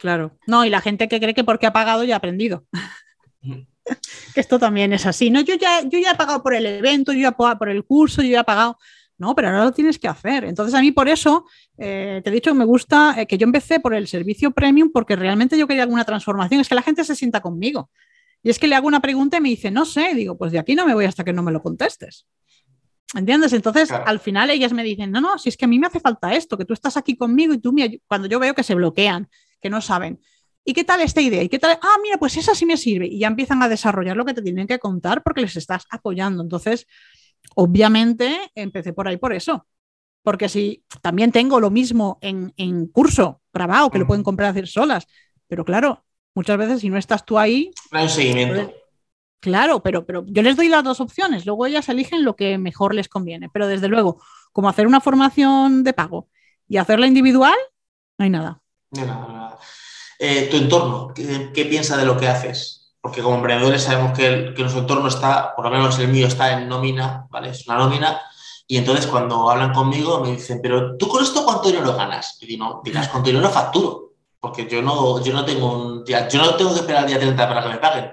S3: Claro. No, y la gente que cree que porque ha pagado ya ha aprendido. que esto también es así. No, yo ya, yo ya he pagado por el evento, yo ya he pagado por el curso, yo ya he pagado. No, pero ahora lo tienes que hacer. Entonces, a mí por eso eh, te he dicho que me gusta eh, que yo empecé por el servicio premium porque realmente yo quería alguna transformación. Es que la gente se sienta conmigo. Y es que le hago una pregunta y me dice, no sé. Digo, pues de aquí no me voy hasta que no me lo contestes. ¿Entiendes? Entonces, al final ellas me dicen, no, no, si es que a mí me hace falta esto, que tú estás aquí conmigo y tú me cuando yo veo que se bloquean, que no saben. ¿Y qué tal esta idea? ¿Y qué tal? Ah, mira, pues esa sí me sirve. Y ya empiezan a desarrollar lo que te tienen que contar porque les estás apoyando. Entonces, obviamente, empecé por ahí por eso. Porque si también tengo lo mismo en, curso grabado, que lo pueden comprar hacer solas. Pero claro, muchas veces si no estás tú ahí...
S2: No hay seguimiento.
S3: Claro, pero, pero yo les doy las dos opciones. Luego ellas eligen lo que mejor les conviene. Pero desde luego, como hacer una formación de pago y hacerla individual, no hay nada.
S2: No nada, nada. Eh, tu entorno, ¿qué, piensa de lo que haces? Porque como emprendedores sabemos que, nuestro entorno está, por lo menos el mío está en nómina, ¿vale? Es una nómina. Y entonces cuando hablan conmigo me dicen, pero ¿tú con esto cuánto dinero ganas? Y digo, dirás, con dinero facturo. Porque yo no, yo no tengo un día, yo no tengo que esperar el día 30 para que me paguen.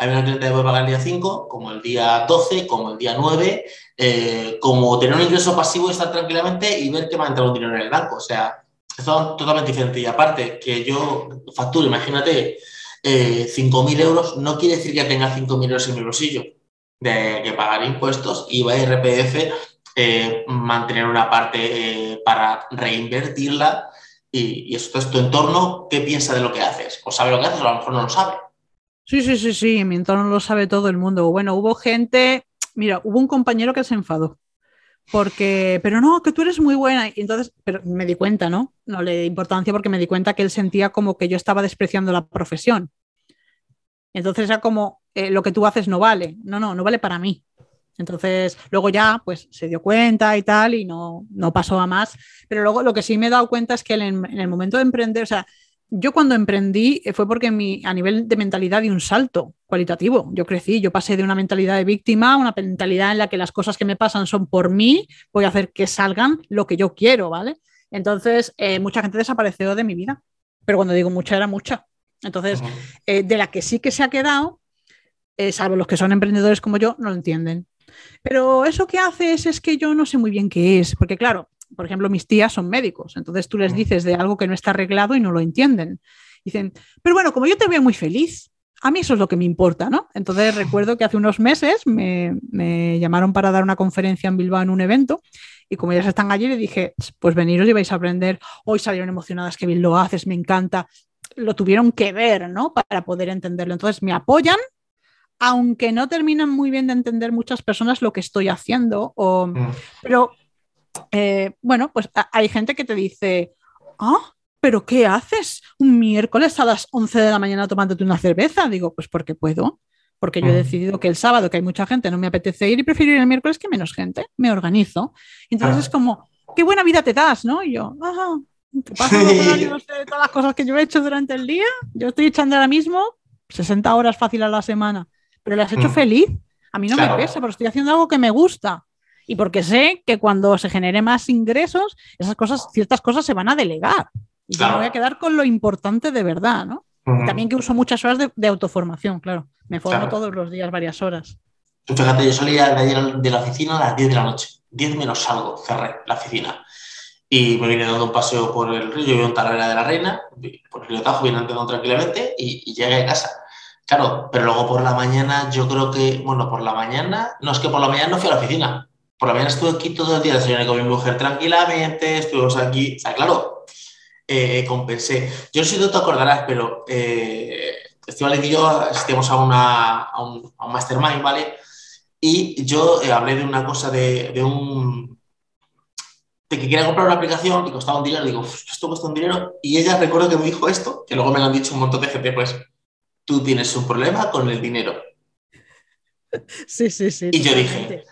S2: Hay una cliente que puede pagar el día 5, como el día 12, como el día 9, eh, como tener un ingreso pasivo y estar tranquilamente y ver que me ha entrado un dinero en el banco. O sea, son totalmente diferentes. Y aparte, que yo facturo, imagínate, eh, 5.000 euros, no quiere decir que tenga 5.000 euros en mi bolsillo, de que pagar impuestos, IVA, RPF, eh, mantener una parte eh, para reinvertirla. Y, esto es tu entorno, ¿qué piensa de lo que haces? O sabe lo que haces, o a lo mejor no lo sabe.
S3: Sí, sí, sí, sí, mi entorno lo sabe todo el mundo. Bueno, hubo gente, mira, hubo un compañero que se enfadó porque, pero no, que tú eres muy buena. Y entonces, pero me di cuenta, ¿no? No le di importancia porque me di cuenta que él sentía como que yo estaba despreciando la profesión. Entonces era como, eh, lo que tú haces no vale. No, no, no vale para mí. Entonces, luego ya, pues se dio cuenta y tal, y no, no pasó a más. Pero luego lo que sí me he dado cuenta es que en, en el momento de emprender, o sea, yo cuando emprendí eh, fue porque mi, a nivel de mentalidad di un salto cualitativo. Yo crecí, yo pasé de una mentalidad de víctima a una mentalidad en la que las cosas que me pasan son por mí, voy a hacer que salgan lo que yo quiero, ¿vale? Entonces, eh, mucha gente desapareció de mi vida, pero cuando digo mucha era mucha. Entonces, eh, de la que sí que se ha quedado, salvo los que son emprendedores como yo, no lo entienden. Pero eso que haces es que yo no sé muy bien qué es, porque claro, por ejemplo, mis tías son médicos, entonces tú les dices de algo que no está arreglado y no lo entienden. Dicen, pero bueno, como yo te veo muy feliz, a mí eso es lo que me importa, ¿no? Entonces recuerdo que hace unos meses me, llamaron para dar una conferencia en Bilbao en un evento y como ellas están allí le dije, pues veniros y vais a aprender, hoy salieron emocionadas, que bien lo haces, me encanta, lo tuvieron que ver, ¿no? Para poder entenderlo. Entonces me apoyan, aunque no terminan muy bien de entender muchas personas lo que estoy haciendo, o, mm. pero eh, bueno, pues hay gente que te dice, ah, ¿pero qué haces un miércoles a las 11 de la mañana tomándote una cerveza? Digo, pues porque puedo, porque yo he decidido que el sábado, que hay mucha gente, no me apetece ir y prefiero ir el miércoles que menos gente, me organizo. Entonces es como, qué buena vida te das, ¿no? Y yo, ajá, te paso de todas las cosas que yo he hecho durante el día. Yo estoy echando ahora mismo 60 horas fácil a la semana, pero las he hecho feliz. A mí no me pesa, pero estoy haciendo algo que me gusta y porque sé que cuando se genere más ingresos, esas cosas, ciertas cosas se van a delegar. Y yo me voy a quedar con lo importante de verdad, ¿no? También que uso muchas horas de, autoformación, claro. Me formo todos los días varias horas.
S2: fíjate, yo salía de la oficina a las 10 de la noche. 10 menos salgo, cerré la oficina. Y me vine dando un paseo por el río, yo en Talavera de la Reina, por el río Tajo, vine andando tranquilamente y, y llegué a casa. Claro, pero luego por la mañana, yo creo que, bueno, por la mañana, no es que por la mañana no fui a la oficina, por lo menos estuve aquí todo el día, desayuné con mi mujer tranquilamente, estuvimos aquí, o sea, claro, eh, compensé. Yo no sé si tú te acordarás, pero eh, Esteban y yo asistimos a, una, a, un, a un mastermind, ¿vale? Y yo eh, hablé de una cosa de, de, un... de que quería comprar una aplicación y costaba un dinero, digo, esto cuesta un dinero, y ella recuerdo que me dijo esto, que luego me lo han dicho un montón de gente, pues, tú tienes un problema con el dinero.
S3: Sí, sí, sí.
S2: Y yo dije,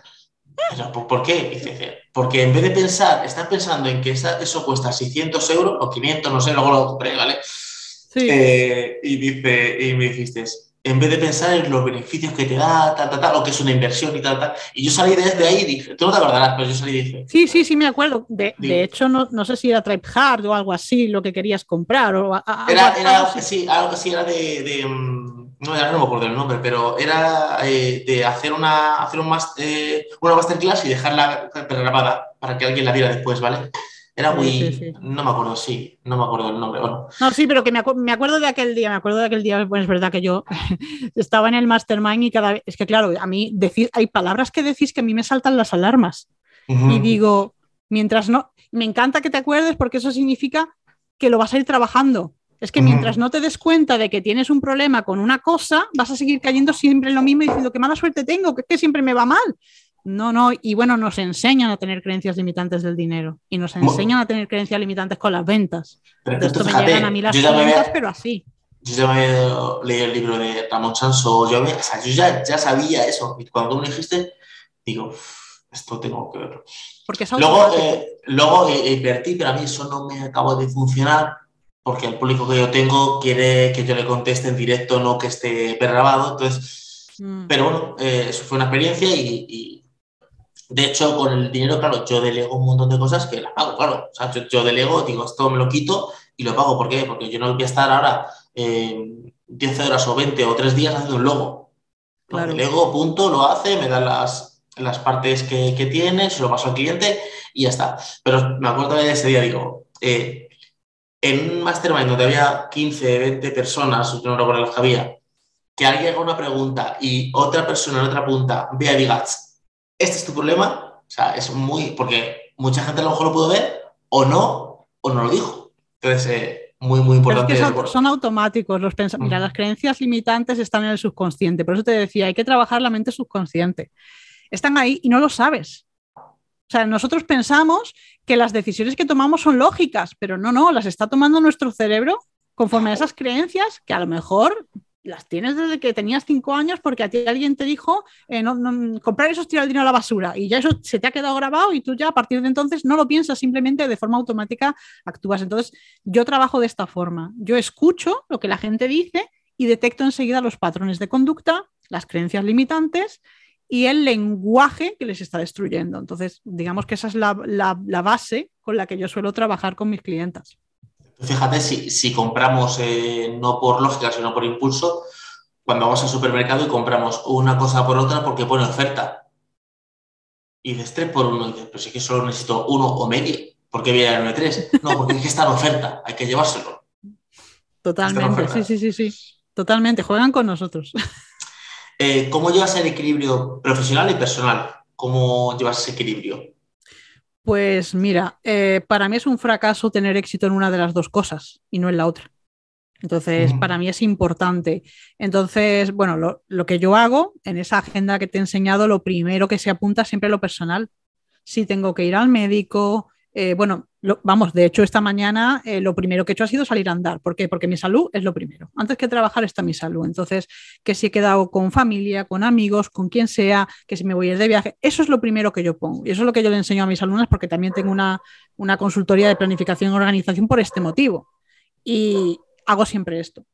S2: ¿por qué? porque en vez de pensar, estás pensando en que eso cuesta 600 euros o 500, no sé, luego lo compré, ¿vale? Sí. Eh, y, dice, y me dijiste, en vez de pensar en los beneficios que te da, tal, tal, tal, o que es una inversión y tal, tal. Y yo salí desde ahí y dije, tú no te acordarás, pero yo salí y dije.
S3: Sí, sí, sí, me acuerdo. De, de hecho, no, no, sé si era Tribe Hard o algo así lo que querías comprar. O
S2: era, era, sí, algo así, era de, de mm, no, ya no me acuerdo el nombre, pero era eh, de hacer una, hacer un master, eh, una masterclass y dejarla grabada para que alguien la viera después, ¿vale? Era muy. No me acuerdo, sí, no me acuerdo el nombre. Bueno.
S3: No, sí, pero que me, me, acuerdo de aquel día, me acuerdo de aquel día, bueno, es verdad que yo estaba en el mastermind y cada vez. Es que, claro, a mí decir, hay palabras que decís que a mí me saltan las alarmas. Y digo, mientras no. Me encanta que te acuerdes porque eso significa que lo vas a ir trabajando. Es que mientras no te des cuenta de que tienes un problema con una cosa, vas a seguir cayendo siempre en lo mismo y diciendo qué mala suerte tengo, que es que siempre me va mal. No, no, y bueno, nos enseñan a tener creencias limitantes del dinero y nos enseñan a tener creencias limitantes con las ventas.
S2: Pero esto me llegan a mí las ventas, pero así. Yo ya me he leído el libro de Ramón Sanso, yo, ya, ya, sabía eso. Y cuando tú me dijiste, digo, esto tengo que verlo. Porque luego, eh, luego eh, invertí, pero a mí eso no me acabó de funcionar porque el público que yo tengo quiere que yo le conteste en directo, no que esté grabado. Entonces, mm. pero bueno, eh, eso fue una experiencia y de hecho, con el dinero, claro, yo delego un montón de cosas que las pago, claro. O sea, yo, delego, digo, esto me lo quito y lo pago. ¿Por qué? Porque yo no voy a estar ahora 10 horas o 20 o 3 días haciendo un logo. Lo delego, punto, lo hace, me da las, las partes que, que, tiene, se lo paso al cliente y ya está. Pero me acuerdo de ese día, digo, eh, en un mastermind donde había 15, 20 personas, no recuerdo las que había, que alguien haga una pregunta y otra persona en otra punta vea y diga, este es tu problema. O sea, es muy. Porque mucha gente a lo mejor lo pudo ver o no, o no lo dijo. Entonces, eh, muy, muy importante.
S3: es que son, automáticos. Los Mira, las creencias limitantes están en el subconsciente. Por eso te decía, hay que trabajar la mente subconsciente. Están ahí y no lo sabes. O sea, nosotros pensamos que las decisiones que tomamos son lógicas, pero no, no, las está tomando nuestro cerebro conforme a esas creencias que a lo mejor las tienes desde que tenías cinco años porque a ti alguien te dijo eh, no, comprar eso es tirar el dinero a la basura y ya eso se te ha quedado grabado y tú ya a partir de entonces no lo piensas, simplemente de forma automática actúas. Entonces yo trabajo de esta forma, yo escucho lo que la gente dice y detecto enseguida los patrones de conducta, las creencias limitantes y el lenguaje que les está destruyendo. Entonces digamos que esa es la, la base con la que yo suelo trabajar con mis clientas.
S2: Fíjate, si, compramos eh, no por lógica, sino por impulso, cuando vamos al supermercado y compramos una cosa por otra porque pone oferta. Y dices tres por uno, y dices, pero si es que solo necesito uno o medio, ¿por qué viene el 3 No, porque es que está en oferta, hay que llevárselo.
S3: Totalmente, sí, sí, sí, sí. Totalmente, juegan con nosotros.
S2: Eh, ¿Cómo llevas el equilibrio profesional y personal? ¿Cómo llevas ese equilibrio?
S3: Pues mira, eh, para mí es un fracaso tener éxito en una de las dos cosas y no en la otra. Entonces, para mí es importante. Entonces, bueno, lo, que yo hago en esa agenda que te he enseñado, lo primero que se apunta siempre lo personal. Si tengo que ir al médico, eh, bueno, vamos, de hecho, esta mañana eh, lo primero que he hecho ha sido salir a andar. ¿Por qué? Porque mi salud es lo primero. Antes que trabajar está mi salud. Entonces, que si he quedado con familia, con amigos, con quien sea, que si me voy a ir de viaje, eso es lo primero que yo pongo. Y eso es lo que yo le enseño a mis alumnas porque también tengo una, una consultoría de planificación y organización por este motivo. Y hago siempre esto.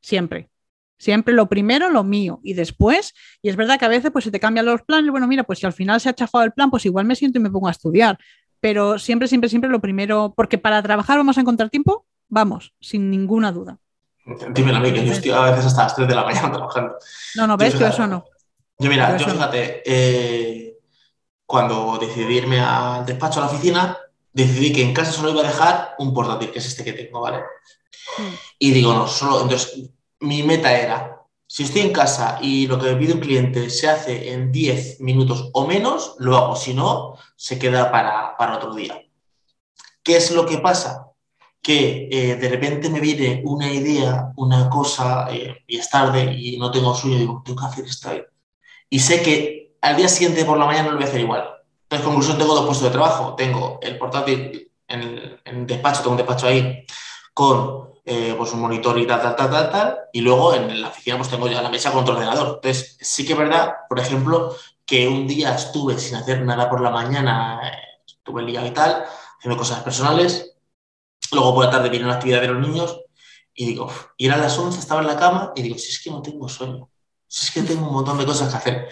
S3: Siempre. Siempre lo primero, lo mío. Y después, y es verdad que a veces pues se te cambian los planes. Bueno, mira, pues si al final se ha chafado el plan, pues igual me siento y me pongo a estudiar pero siempre, siempre, siempre lo primero, porque para trabajar vamos a encontrar tiempo, vamos, sin ninguna duda.
S2: Dímelo a mí, que yo estoy a veces hasta las 3 de la mañana trabajando.
S3: No, no, ves que eso no.
S2: Yo, mira, yo, fíjate, eh, cuando decidí irme al despacho, a la oficina, decidí que en casa solo iba a dejar un portátil, que es este que tengo, ¿vale? Mm. Y digo, no, solo, entonces, mi meta era si estoy en casa y lo que me pide un cliente se hace en 10 minutos o menos, lo hago. Si no, se queda para, otro día. ¿Qué es lo que pasa? Que eh, de repente me viene una idea, una cosa, eh, y es tarde y no tengo sueño, digo, tengo que hacer esto ahí. Y sé que al día siguiente por la mañana no lo voy a hacer igual. Entonces, conclusión, tengo dos puestos de trabajo. Tengo el portátil en en despacho, tengo un despacho ahí con eh, pues un monitor y tal, tal, tal, tal, tal, y luego en la oficina pues tengo ya la mesa con otro ordenador. Entonces, sí que es verdad, por ejemplo, que un día estuve sin hacer nada por la mañana, eh, estuve liado y tal, haciendo cosas personales, luego por la tarde vino la actividad de los niños, y digo, y era las 11, estaba en la cama, y digo, si es que no tengo sueño, si es que tengo un montón de cosas que hacer.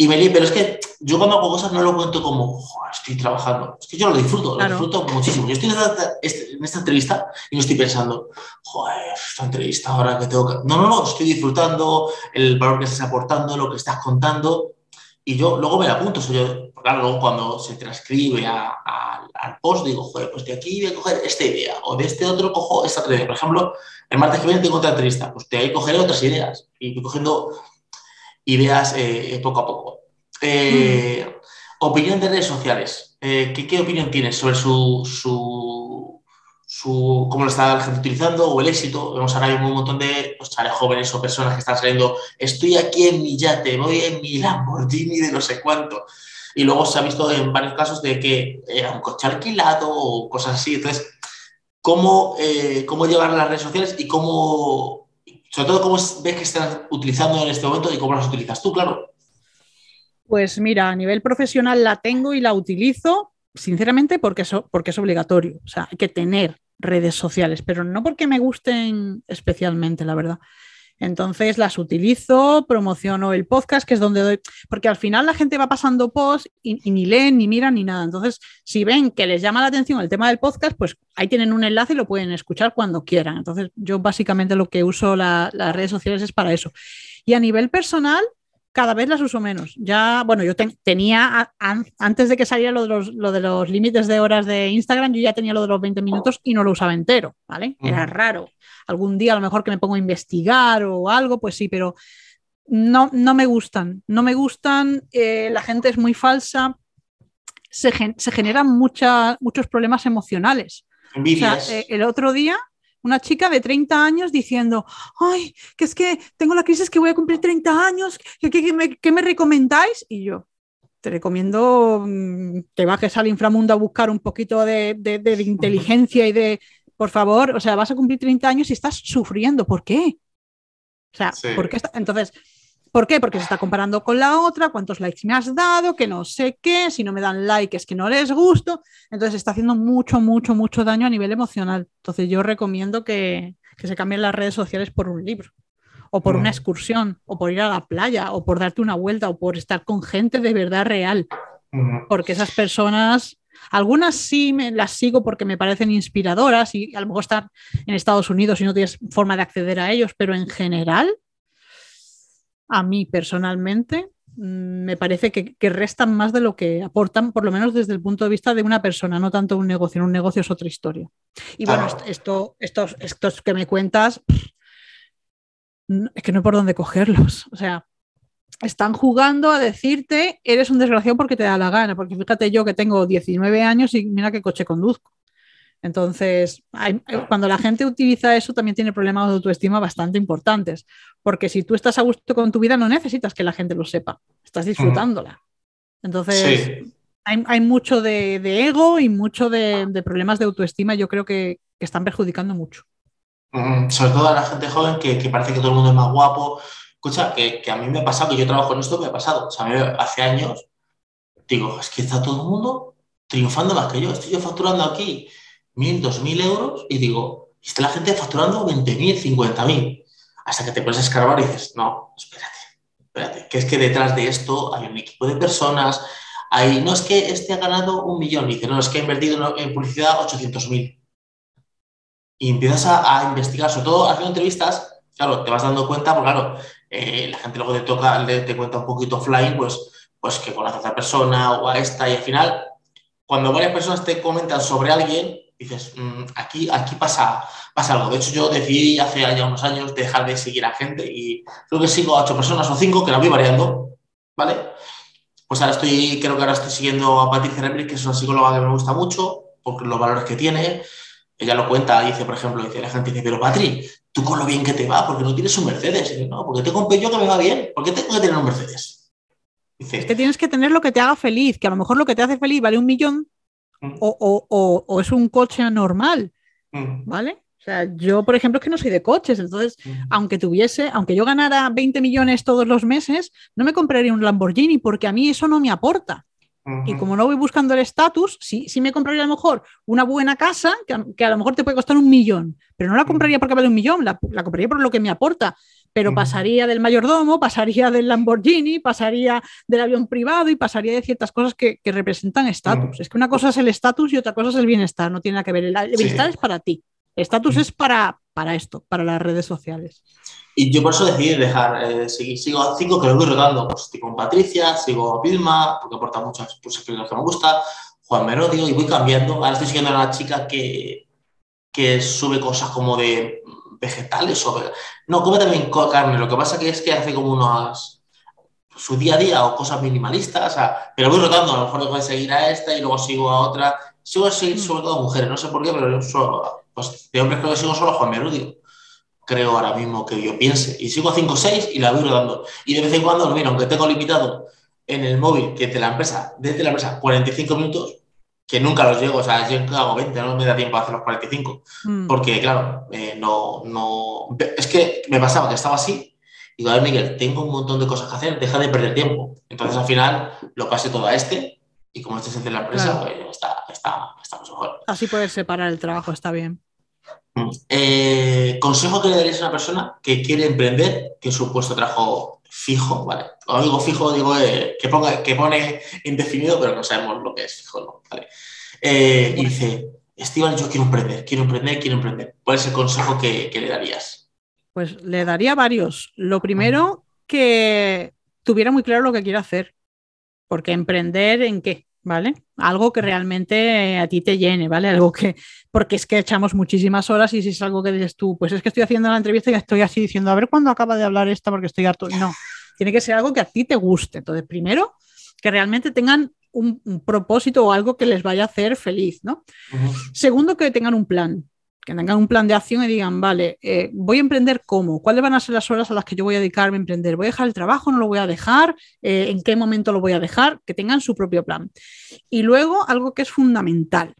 S2: Y me li, pero es que yo cuando hago cosas no lo cuento como, estoy trabajando. Es que yo lo disfruto, lo disfruto muchísimo. Yo estoy este, en esta, entrevista y no estoy pensando, joder, esta entrevista ahora que tengo que... No, no, no, estoy disfrutando el valor que estás aportando, lo que estás contando. y yo luego me la apunto. yo, claro, luego cuando se transcribe al post, digo, joder, pues de aquí voy a coger esta idea, o de este otro cojo esta otra idea. Por ejemplo, el martes que viene tengo otra entrevista, pues de ahí cogeré otras ideas y voy cogiendo ideas eh, poco a poco. Eh, mm. Opinión de redes sociales. Eh, ¿qué, opinión tienes sobre su, su, su, cómo lo está la gente utilizando o el éxito? Vemos ahora mismo un montón de pues, jóvenes o personas que están saliendo, estoy aquí en mi yate, voy en mi Lamborghini de no sé cuánto. Y luego se ha visto en varios casos de que era un coche alquilado o cosas así. Entonces, ¿cómo, cómo llevar las redes sociales y cómo, sobre todo, cómo ves que están utilizando en este momento y cómo las utilizas tú, claro?
S3: Pues mira, a nivel profesional la tengo y la utilizo, sinceramente, porque, porque es obligatorio. O sea, hay que tener redes sociales, pero no porque me gusten especialmente, la verdad. Entonces las utilizo, promociono el podcast, que es donde doy, porque al final la gente va pasando post y, ni leen, ni miran, ni nada. Entonces, si ven que les llama la atención el tema del podcast, pues ahí tienen un enlace y lo pueden escuchar cuando quieran. Entonces, yo básicamente lo que uso las redes sociales es para eso. Y a nivel personal, cada vez las uso menos. Ya, bueno, yo tenía, antes de que saliera lo de, los, lo de los límites de horas de Instagram, yo ya tenía lo de los 20 minutos y no lo usaba entero, ¿vale? Era raro. Algún día a lo mejor que me pongo a investigar o algo, pues sí, pero no, no me gustan. No me gustan, eh, la gente es muy falsa, se, generan muchos problemas emocionales. O sea, eh, el otro día una chica de 30 años diciendo, ay, que es que tengo la crisis que voy a cumplir 30 años, ¿qué, me, recomendáis? Y yo, te recomiendo mm, que bajes al inframundo a buscar un poquito de, inteligencia y de, por favor, o sea, vas a cumplir 30 años y estás sufriendo, ¿por qué? O sea, ¿por qué está? Entonces, ¿Por qué? Porque se está comparando con la otra, cuántos likes me has dado, que no sé qué, si no me dan like es que no les gusto. Entonces está haciendo mucho, mucho, mucho daño a nivel emocional. Entonces yo recomiendo que, se cambien las redes sociales por un libro, o por una excursión, o por ir a la playa, o por darte una vuelta, o por estar con gente de verdad real. Porque esas personas, algunas sí me las sigo porque me parecen inspiradoras y a lo mejor están en Estados Unidos y no tienes forma de acceder a ellos, pero en general a mí personalmente mm, me parece que, restan más de lo que aportan, por lo menos desde el punto de vista de una persona, no tanto un negocio. Un negocio es otra historia. Y bueno, esto, estos, estos que me cuentas, es que no hay por dónde cogerlos. O sea, están jugando a decirte, eres un desgraciado porque te da la gana, porque fíjate yo que tengo 19 años y mira qué coche conduzco. Entonces, cuando la gente utiliza eso, también tiene problemas de autoestima bastante importantes, porque si tú estás a gusto con tu vida, no necesitas que la gente lo sepa, estás disfrutándola. Entonces, hay, mucho de, ego y mucho de, problemas de autoestima, yo creo que, están perjudicando mucho.
S2: Sobre todo a la gente joven que, parece que todo el mundo es más guapo. Escucha, que, a mí me ha pasado, que yo trabajo en esto, me ha pasado. O sea, hace años, digo, es que está todo el mundo triunfando más que yo. Estoy yo facturando aquí mil, dos mil euros y digo, está la gente facturando 20.000, 50.000. Hasta que te a escarbar y dices, no, espérate, espérate, que es que detrás de esto hay un equipo de personas, hay, no es que este ha ganado un millón, dice, no, es que ha invertido en publicidad 800.000. Y empiezas a, investigar, sobre todo haciendo entrevistas, claro, te vas dando cuenta, porque claro, eh, la gente luego te toca, te cuenta un poquito offline, pues, pues que conoce a otra persona o a esta, y al final, cuando varias personas te comentan sobre alguien, dices, mm, aquí, aquí pasa, pasa algo. De hecho, yo decidí hace ya unos años dejar de seguir a gente y creo que sigo a ocho personas o cinco, que la voy variando, ¿vale? Pues ahora estoy, creo que ahora estoy siguiendo a Patricia Rembrich, que es una psicóloga que me gusta mucho, por los valores que tiene. Ella lo cuenta, dice, por ejemplo, dice, la gente dice, pero Patri, tú con lo bien que te va, porque no tienes un Mercedes. Y no, porque te compré yo que me va bien. ¿Por qué tengo que tener un Mercedes?
S3: Dice, es que tienes que tener lo que te haga feliz, que a lo mejor lo que te hace feliz vale un millón, Mm. o, es un coche anormal, mm. ¿vale? O sea, yo, por ejemplo, es que no soy de coches, entonces, mm. aunque tuviese, aunque yo ganara 20 millones todos los meses, no me compraría un Lamborghini porque a mí eso no me aporta. Y como no voy buscando el estatus, sí, sí me compraría a lo mejor una buena casa, que a, lo mejor te puede costar un millón, pero no la compraría porque vale un millón, la, la compraría por lo que me aporta pero pasaría del mayordomo, pasaría del Lamborghini, pasaría del avión privado y pasaría de ciertas cosas que, representan estatus. Es que una cosa es el estatus y otra cosa es el bienestar, no tiene nada que ver. El, bienestar es para ti, estatus es para, para esto, para las redes sociales.
S2: Y yo por eso decidí dejar, eh, sigo a cinco que lo voy rotando, pues estoy con Patricia, sigo a Vilma, porque aporta muchas pues, que me gusta, Juan Merodio, y voy cambiando. Ahora estoy siguiendo a una chica que, que sube cosas como de vegetales o... No, come también carne, lo que pasa que es que hace como unas su día a día o cosas minimalistas, pero voy rotando, a lo mejor voy a seguir a esta y luego sigo a otra. Sigo seguir mm. sobre todo mujeres, no sé por qué, pero yo pues, de hombres creo que sigo solo a Juan Merudio. Creo ahora mismo que yo piense. Y sigo a 5 o 6 y la voy rodando. Y de vez en cuando, mira, aunque tengo limitado en el móvil que de la empresa, desde la empresa, 45 minutos, que nunca los llego, o sea, yo hago 20, no me da tiempo a hacer los 45. Mm. Porque, claro, eh, no, no. Es que me pasaba que estaba así Digo, a ver, Miguel, tengo un montón de cosas que hacer, deja de perder tiempo. Entonces, al final, lo pasé todo a este y como este se hace la empresa, pues está, está, mejor.
S3: Así poder separar el trabajo, está bien.
S2: Mm. Eh, consejo que le darías a una persona que quiere emprender, que su puesto de trabajo fijo, ¿vale? Cuando digo fijo, digo eh, que, ponga, que pone indefinido, pero no sabemos lo que es fijo, ¿no? ¿Vale? Eh, y dice, Estival, yo quiero emprender, quiero emprender, quiero emprender. ¿Cuál es el consejo que, que le darías?
S3: Pues le daría varios. Lo primero, que tuviera muy claro lo que quiere hacer. Porque emprender en qué, ¿vale? Algo que realmente a ti te llene, ¿vale? Algo que, porque es que echamos muchísimas horas y si es algo que dices tú, pues es que estoy haciendo la entrevista y estoy así diciendo, a ver cuándo acaba de hablar esta porque estoy harto. No, tiene que ser algo que a ti te guste. Entonces, primero, que realmente tengan un, propósito o algo que les vaya a hacer feliz, ¿no? Segundo, que tengan un plan que tengan un plan de acción y digan, vale, eh, voy a emprender cómo, cuáles van a ser las horas a las que yo voy a dedicarme a emprender, voy a dejar el trabajo, no lo voy a dejar, eh, en qué momento lo voy a dejar, que tengan su propio plan. Y luego algo que es fundamental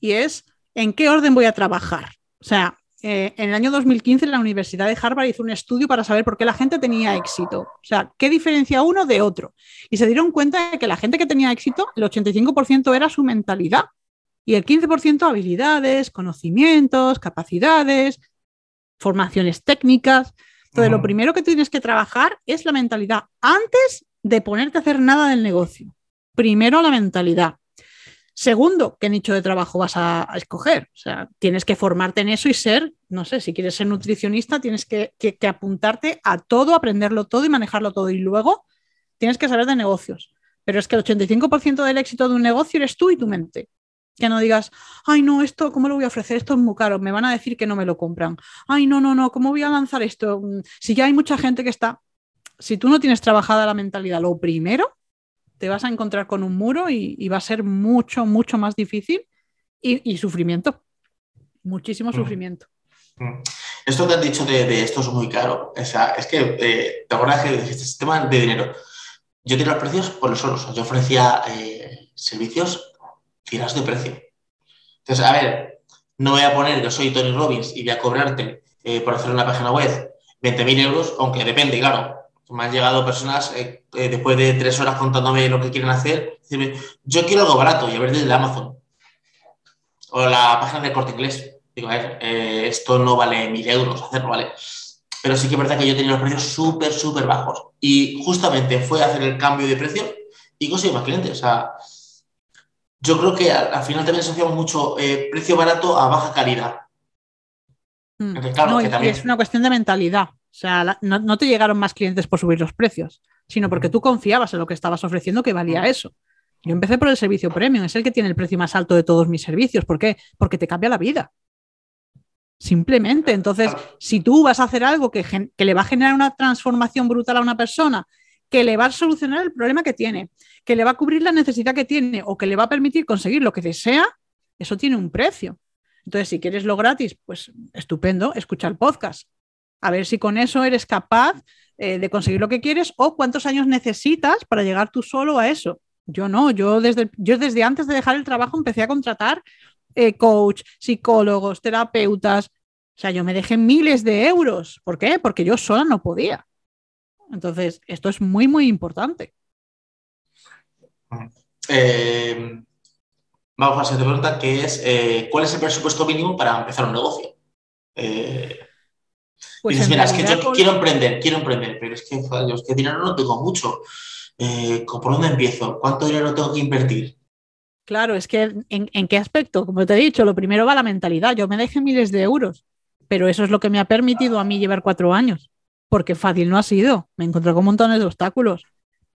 S3: y es en qué orden voy a trabajar. O sea, eh, en el año 2015 la Universidad de Harvard hizo un estudio para saber por qué la gente tenía éxito. O sea, qué diferencia uno de otro. Y se dieron cuenta de que la gente que tenía éxito, el 85% era su mentalidad y el 15% habilidades, conocimientos, capacidades, formaciones técnicas. Entonces, lo primero que tienes que trabajar es la mentalidad antes de ponerte a hacer nada del negocio. Primero la mentalidad. Segundo, ¿qué nicho de trabajo vas a, escoger? O sea, tienes que formarte en eso y ser, no sé, si quieres ser nutricionista, tienes que, que apuntarte a todo, aprenderlo todo y manejarlo todo. Y luego tienes que saber de negocios. Pero es que el 85% del éxito de un negocio eres tú y tu mente. Que no digas, ay, no, esto, ¿cómo lo voy a ofrecer? Esto es muy caro, me van a decir que no me lo compran. Ay, no, no, no, ¿cómo voy a lanzar esto? Mm, si ya hay mucha gente que está. Si tú no tienes trabajada la mentalidad, lo primero, te vas a encontrar con un muro y, va a ser mucho, mucho más difícil y, sufrimiento. Muchísimo mm. sufrimiento.
S2: Mm. Esto que has dicho de, esto es muy caro. O sea, es que, eh, ¿te acuerdas que este sistema de dinero? Yo tiro los precios por los solos. Yo ofrecía eh, servicios tiras de precio. Entonces, a ver, no voy a poner que soy Tony Robbins y voy a cobrarte eh, por hacer una página web 20.000 euros, aunque depende, claro. Me han llegado personas eh, eh, después de tres horas contándome lo que quieren hacer. Decirme, yo quiero algo barato y a ver desde Amazon o la página de corte inglés. Digo, a ver, esto no vale mil euros hacerlo, ¿vale? Pero sí que es verdad que yo tenía los precios súper, súper bajos. Y justamente fue hacer el cambio de precio y conseguí más clientes. O sea, yo creo que al, final también asociamos mucho eh, precio barato a baja calidad.
S3: Mm. no, es una cuestión de mentalidad. O sea, no, te llegaron más clientes por subir los precios, sino porque tú confiabas en lo que estabas ofreciendo que valía mm. eso. Yo empecé por el servicio premium, es el que tiene el precio más alto de todos mis servicios. ¿Por qué? Porque te cambia la vida. Simplemente. Entonces, si tú vas a hacer algo que, que le va a generar una transformación brutal a una persona que le va a solucionar el problema que tiene, que le va a cubrir la necesidad que tiene o que le va a permitir conseguir lo que desea, eso tiene un precio. Entonces, si quieres lo gratis, pues estupendo, escucha el podcast. A ver si con eso eres capaz eh, de conseguir lo que quieres o cuántos años necesitas para llegar tú solo a eso. Yo no, yo desde, yo desde antes de dejar el trabajo empecé a contratar eh, coach, psicólogos, terapeutas. O sea, yo me dejé miles de euros. ¿Por qué? Porque yo sola no podía. Entonces, esto es muy, muy importante.
S2: Eh, vamos a hacer pregunta, que es, eh, ¿cuál es el presupuesto mínimo para empezar un negocio? Eh, pues dices, mira, es que yo quiero emprender, quiero emprender, pero es que, es que dinero no tengo mucho. ¿Por dónde empiezo? ¿Cuánto dinero tengo que invertir?
S3: Claro, es que ¿en, qué aspecto? Como te he dicho, lo primero va la mentalidad. Yo me dejé miles de euros pero eso es lo que me ha permitido a mí llevar cuatro años, porque fácil no ha sido. Me encontré con montones de obstáculos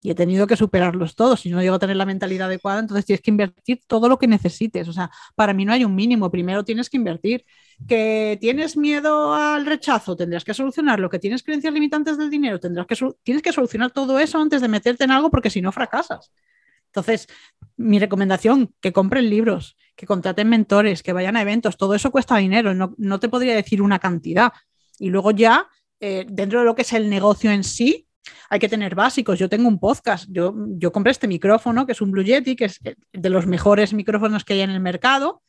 S3: y he tenido que superarlos todos. Si no llego a tener la mentalidad adecuada, entonces tienes que invertir todo lo que necesites. O sea, para mí no hay un mínimo. Primero tienes que invertir. Que tienes miedo al rechazo, tendrás que solucionarlo. Que tienes creencias limitantes del dinero, tendrás que tienes que solucionar todo eso antes de meterte en algo, porque si no fracasas. Entonces, mi recomendación, que compren libros, que contraten mentores, que vayan a eventos, todo eso cuesta dinero, no, no te podría decir una cantidad. Y luego ya, eh, dentro de lo que es el negocio en sí, hay que tener básicos. Yo tengo un podcast, yo, yo compré este micrófono, que es un Blue Yeti, que es de los mejores micrófonos que hay en el mercado,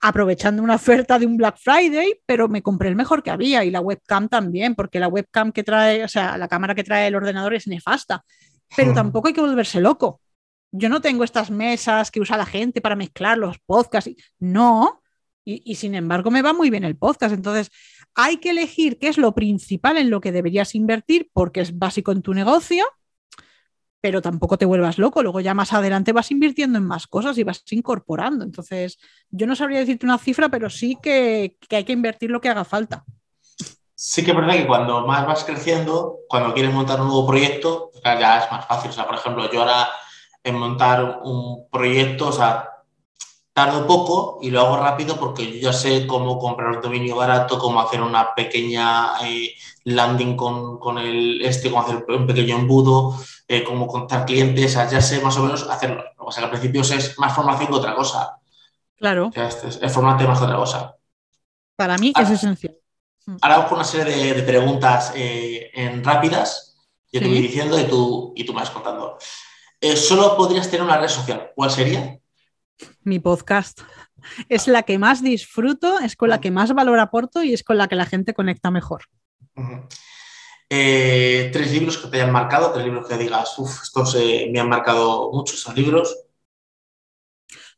S3: aprovechando una oferta de un Black Friday, pero me compré el mejor que había y la webcam también, porque la webcam que trae, o sea, la cámara que trae el ordenador es nefasta pero tampoco hay que volverse loco. Yo no tengo estas mesas que usa la gente para mezclar los podcasts. No, y, sin embargo me va muy bien el podcast. Entonces, hay que elegir qué es lo principal en lo que deberías invertir porque es básico en tu negocio, pero tampoco te vuelvas loco. Luego ya más adelante vas invirtiendo en más cosas y vas incorporando. Entonces, yo no sabría decirte una cifra, pero sí que hay que invertir lo que haga falta
S2: sí que es verdad que cuando más vas creciendo, cuando quieres montar un nuevo proyecto, ya es más fácil. O sea, por ejemplo, yo ahora en montar un proyecto, o sea, tardo poco y lo hago rápido porque yo ya sé cómo comprar un dominio barato, cómo hacer una pequeña eh, landing con, con, el este, cómo hacer un pequeño embudo, eh, cómo contar clientes, ya sé más o menos hacerlo. O sea, que al principio es más formación que otra cosa.
S3: Claro.
S2: O sea, es, es formarte más que otra cosa.
S3: Para mí es esencial.
S2: Mm. Ahora vamos con una serie de, preguntas eh, en rápidas. Yo te voy diciendo y tú, y tú me vas contando. Solo podrías tener una red social. ¿Cuál sería?
S3: Mi podcast. Es la que más disfruto, es con la que más valor aporto y es con la que la gente conecta mejor.
S2: Eh, tres libros que te hayan marcado, tres libros que digas, uff, estos me han marcado mucho estos libros.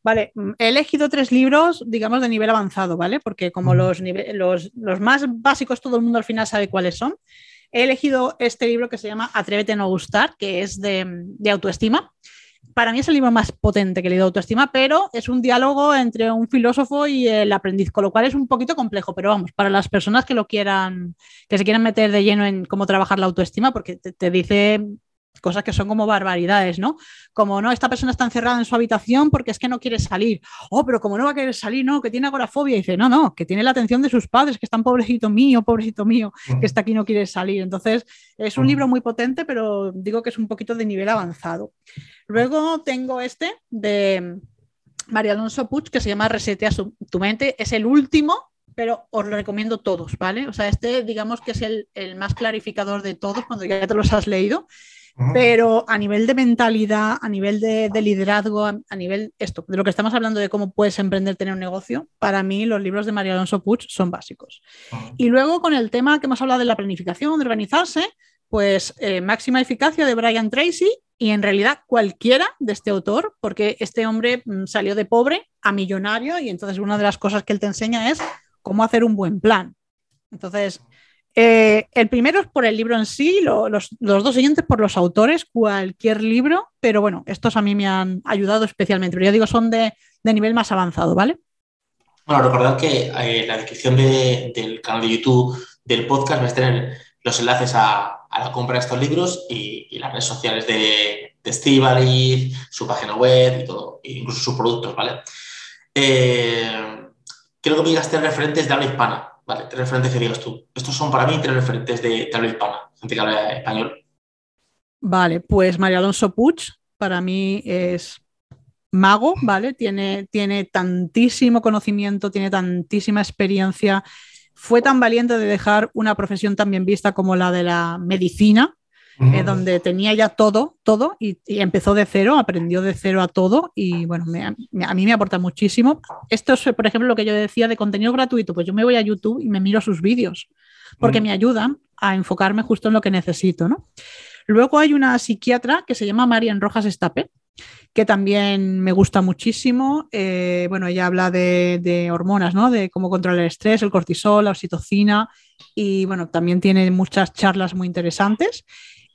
S3: Vale, mm, he elegido tres libros, digamos, de nivel avanzado, ¿vale? Porque como los, los, más básicos todo el mundo al final sabe cuáles son, he elegido este libro que se llama Atrévete a no gustar, que es de, autoestima. Para mí es el libro más potente que he leído autoestima, pero es un diálogo entre un filósofo y el aprendiz, con lo cual es un poquito complejo, pero vamos, para las personas que lo quieran, que se quieran meter de lleno en cómo trabajar la autoestima, porque te dice cosas que son como barbaridades, ¿no? Como, no, esta persona está encerrada en su habitación porque es que no quiere salir. Oh, pero como no va a querer salir, no, que tiene agorafobia. Y dice, no, no, que tiene la atención de sus padres, que están pobrecito mío, pobrecito mío, que está aquí y no quiere salir. Entonces, es un libro muy potente, pero digo que es un poquito de nivel avanzado. Luego tengo este de María Alonso Puig, que se llama Resetea tu mente. Es el último pero os lo recomiendo todos, ¿vale? O sea, este digamos que es el, el, más clarificador de todos cuando ya te los has leído pero a nivel de mentalidad, a nivel de, liderazgo, a, nivel esto, de lo que estamos hablando de cómo puedes emprender, tener un negocio, para mí los libros de María Alonso Puig son básicos. Y luego con el tema que hemos hablado de la planificación, de organizarse, pues eh, Máxima Eficacia de Brian Tracy y en realidad cualquiera de este autor, porque este hombre mm, salió de pobre a millonario y entonces una de las cosas que él te enseña es cómo hacer un buen plan. Entonces, eh, el primero es por el libro en sí, los, dos siguientes por los autores, cualquier libro, pero bueno, estos a mí me han ayudado especialmente, pero ya digo, son de, nivel más avanzado, ¿vale?
S2: Bueno, recordad que en eh, la descripción del canal de YouTube del podcast vais a tener los enlaces a, la compra de estos libros y, las redes sociales de, de su página web y todo, incluso sus productos, ¿vale? Eh, quiero que me digas tres referentes de habla hispana Vale, tres referentes que digas tú. Estos son para mí tres referentes de, habla hispana, gente que habla español.
S3: Vale, pues María Alonso Puig para mí es mago, ¿vale? Tiene, tiene tantísimo conocimiento, tiene tantísima experiencia. Fue tan valiente de dejar una profesión tan bien vista como la de la medicina, eh, donde tenía ya todo, todo, y, empezó de cero, aprendió de cero a todo, y bueno, a mí me aporta muchísimo. Esto es, por ejemplo, lo que yo decía de contenido gratuito, pues yo me voy a YouTube y me miro sus vídeos, porque me ayudan a enfocarme justo en lo que necesito, ¿no? Luego hay una psiquiatra que se llama Marian Rojas Estape, que también me gusta muchísimo. Eh, bueno, ella habla de, de, hormonas, ¿no? De cómo controlar el estrés, el cortisol, la oxitocina y bueno, también tiene muchas charlas muy interesantes.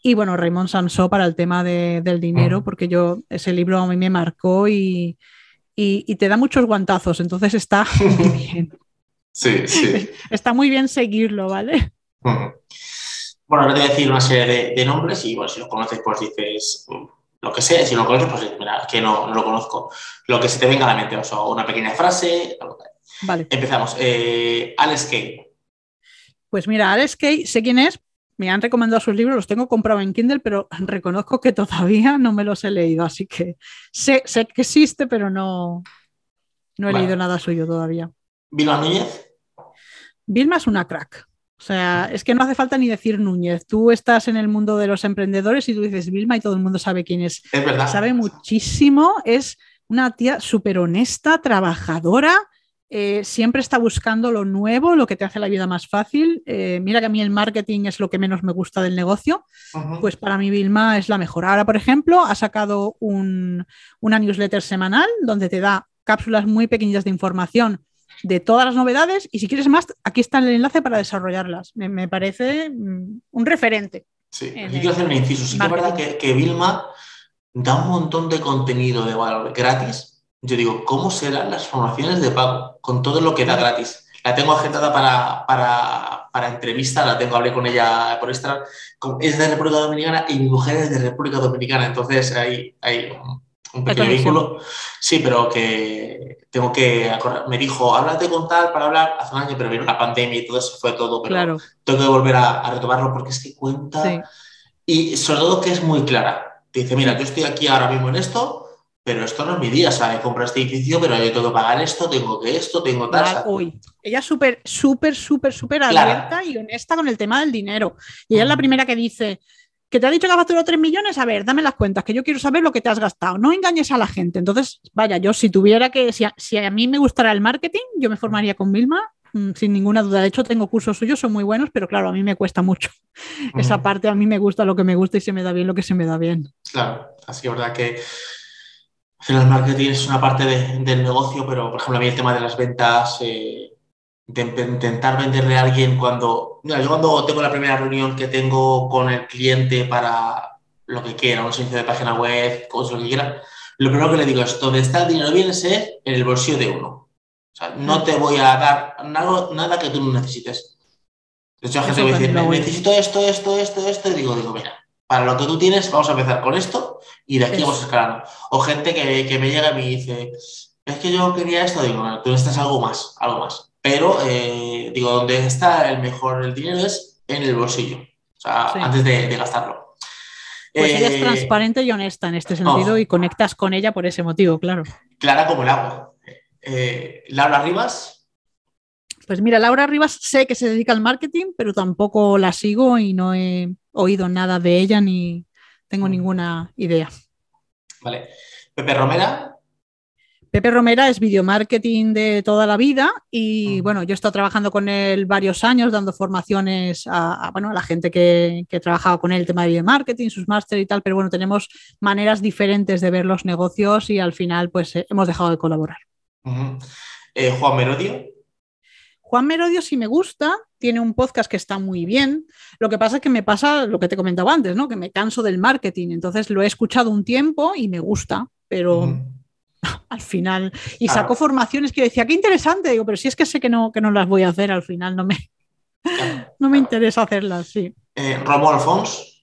S3: Y bueno, Raymond Sansó para el tema del dinero, porque yo ese libro a mí me marcó y, te da muchos guantazos, entonces está muy bien.
S2: Sí, sí.
S3: Está muy bien seguirlo, ¿vale?
S2: Bueno, ahora te voy a decir una serie de, nombres y bueno, si los conoces, pues dices lo que sea. Si no lo conoces, pues mira, que no, lo conozco. Lo que se te venga a la mente, o sea, una pequeña frase.
S3: Vale.
S2: Empezamos. Eh, Alex Kay.
S3: Pues mira, Alex Kay, sé quién es, me han recomendado sus libros, los tengo comprados en Kindle, pero reconozco que todavía no me los he leído, así que sé, sé que existe, pero no, no he leído nada suyo todavía.
S2: ¿Vilma Núñez?
S3: Vilma es una crack. O sea, es que no hace falta ni decir Núñez. Tú estás en el mundo de los emprendedores y tú dices Vilma y todo el mundo sabe quién es.
S2: Es verdad.
S3: Sabe muchísimo, es una tía súper honesta, trabajadora, eh, siempre está buscando lo nuevo, lo que te hace la vida más fácil. Eh, mira que a mí el marketing es lo que menos me gusta del negocio, pues para mí Vilma es la mejor. Ahora, por ejemplo, ha sacado una newsletter semanal donde te da cápsulas muy pequeñas de información de todas las novedades y si quieres más, aquí está el enlace para desarrollarlas. Me, parece mm, un referente.
S2: Sí, aquí quiero hacer un inciso. Sí que es verdad que, que Vilma da un montón de contenido de valor gratis yo digo, ¿cómo serán las formaciones de pago con todo lo que da gratis? La tengo agendada para, para, para entrevista, la tengo, hablé con ella por esta, es de República Dominicana y mi mujer es de República Dominicana, entonces hay, hay un pequeño vínculo. Sí, pero que tengo que Me dijo, háblate con tal para hablar hace un año, pero vino la pandemia y todo eso fue todo. Pero
S3: claro.
S2: tengo que volver a, retomarlo porque es que cuenta. Y sobre todo que es muy clara. dice, mira, yo estoy aquí ahora mismo en esto, pero esto no es mi día, ¿sabes? Compro este edificio, pero yo tengo que pagar esto, tengo que esto, tengo tal.
S3: Uy, ella es súper, súper, súper, súper abierta y honesta con el tema del dinero. Y ella es la primera que dice, que te ha dicho que has facturado 3 millones, a ver, dame las cuentas, que yo quiero saber lo que te has gastado. No engañes a la gente. Entonces, vaya, yo si tuviera que, si a, mí me gustara el marketing, yo me formaría con Vilma, mm, sin ninguna duda. De hecho, tengo cursos suyos, son muy buenos, pero claro, a mí me cuesta mucho. Esa parte a mí me gusta lo que me gusta y se me da bien lo que se me da bien.
S2: Claro, así que verdad que el marketing es una parte del negocio, pero por ejemplo a mí el tema de las ventas, eh, de intentar venderle a alguien cuando, mira, yo cuando tengo la primera reunión que tengo con el cliente para lo que quiera, un servicio de página web, cosas lo que quiera, lo primero que le digo es, donde está el dinero viene ser en el bolsillo de uno. O sea, no te voy a dar nada, nada que tú no necesites. De hecho, la gente me dice, necesito esto, esto, esto, esto, y digo, digo, mira, para lo que tú tienes, vamos a empezar con esto y de aquí vamos escalando. O gente que, me llega y me dice, es que yo quería esto, digo, tú necesitas algo más, algo más. Pero, eh, digo, donde está el mejor el dinero es en el bolsillo, o sea, antes de, gastarlo.
S3: Pues ella es eh, transparente y honesta en este sentido y conectas con ella por ese motivo, claro.
S2: Clara como el agua. Eh, Laura Rivas.
S3: Pues mira, Laura Rivas sé que se dedica al marketing, pero tampoco la sigo y no he oído nada de ella ni tengo ninguna idea.
S2: Vale. Pepe Romera.
S3: Pepe Romera es video marketing de toda la vida y bueno, yo he estado trabajando con él varios años dando formaciones a, bueno, a la gente que, que trabajado con él, el tema de video marketing, sus máster y tal, pero bueno, tenemos maneras diferentes de ver los negocios y al final pues eh, hemos dejado de colaborar.
S2: Eh, Juan Merodio.
S3: Juan Merodio sí me gusta, tiene un podcast que está muy bien. Lo que pasa es que me pasa lo que te comentaba antes, ¿no? Que me canso del marketing. Entonces lo he escuchado un tiempo y me gusta, pero al final. Y sacó formaciones que decía, qué interesante. Digo, pero si es que sé que no, que no las voy a hacer, al final no me, no me interesa hacerlas, sí.
S2: Eh, Romo Alfons.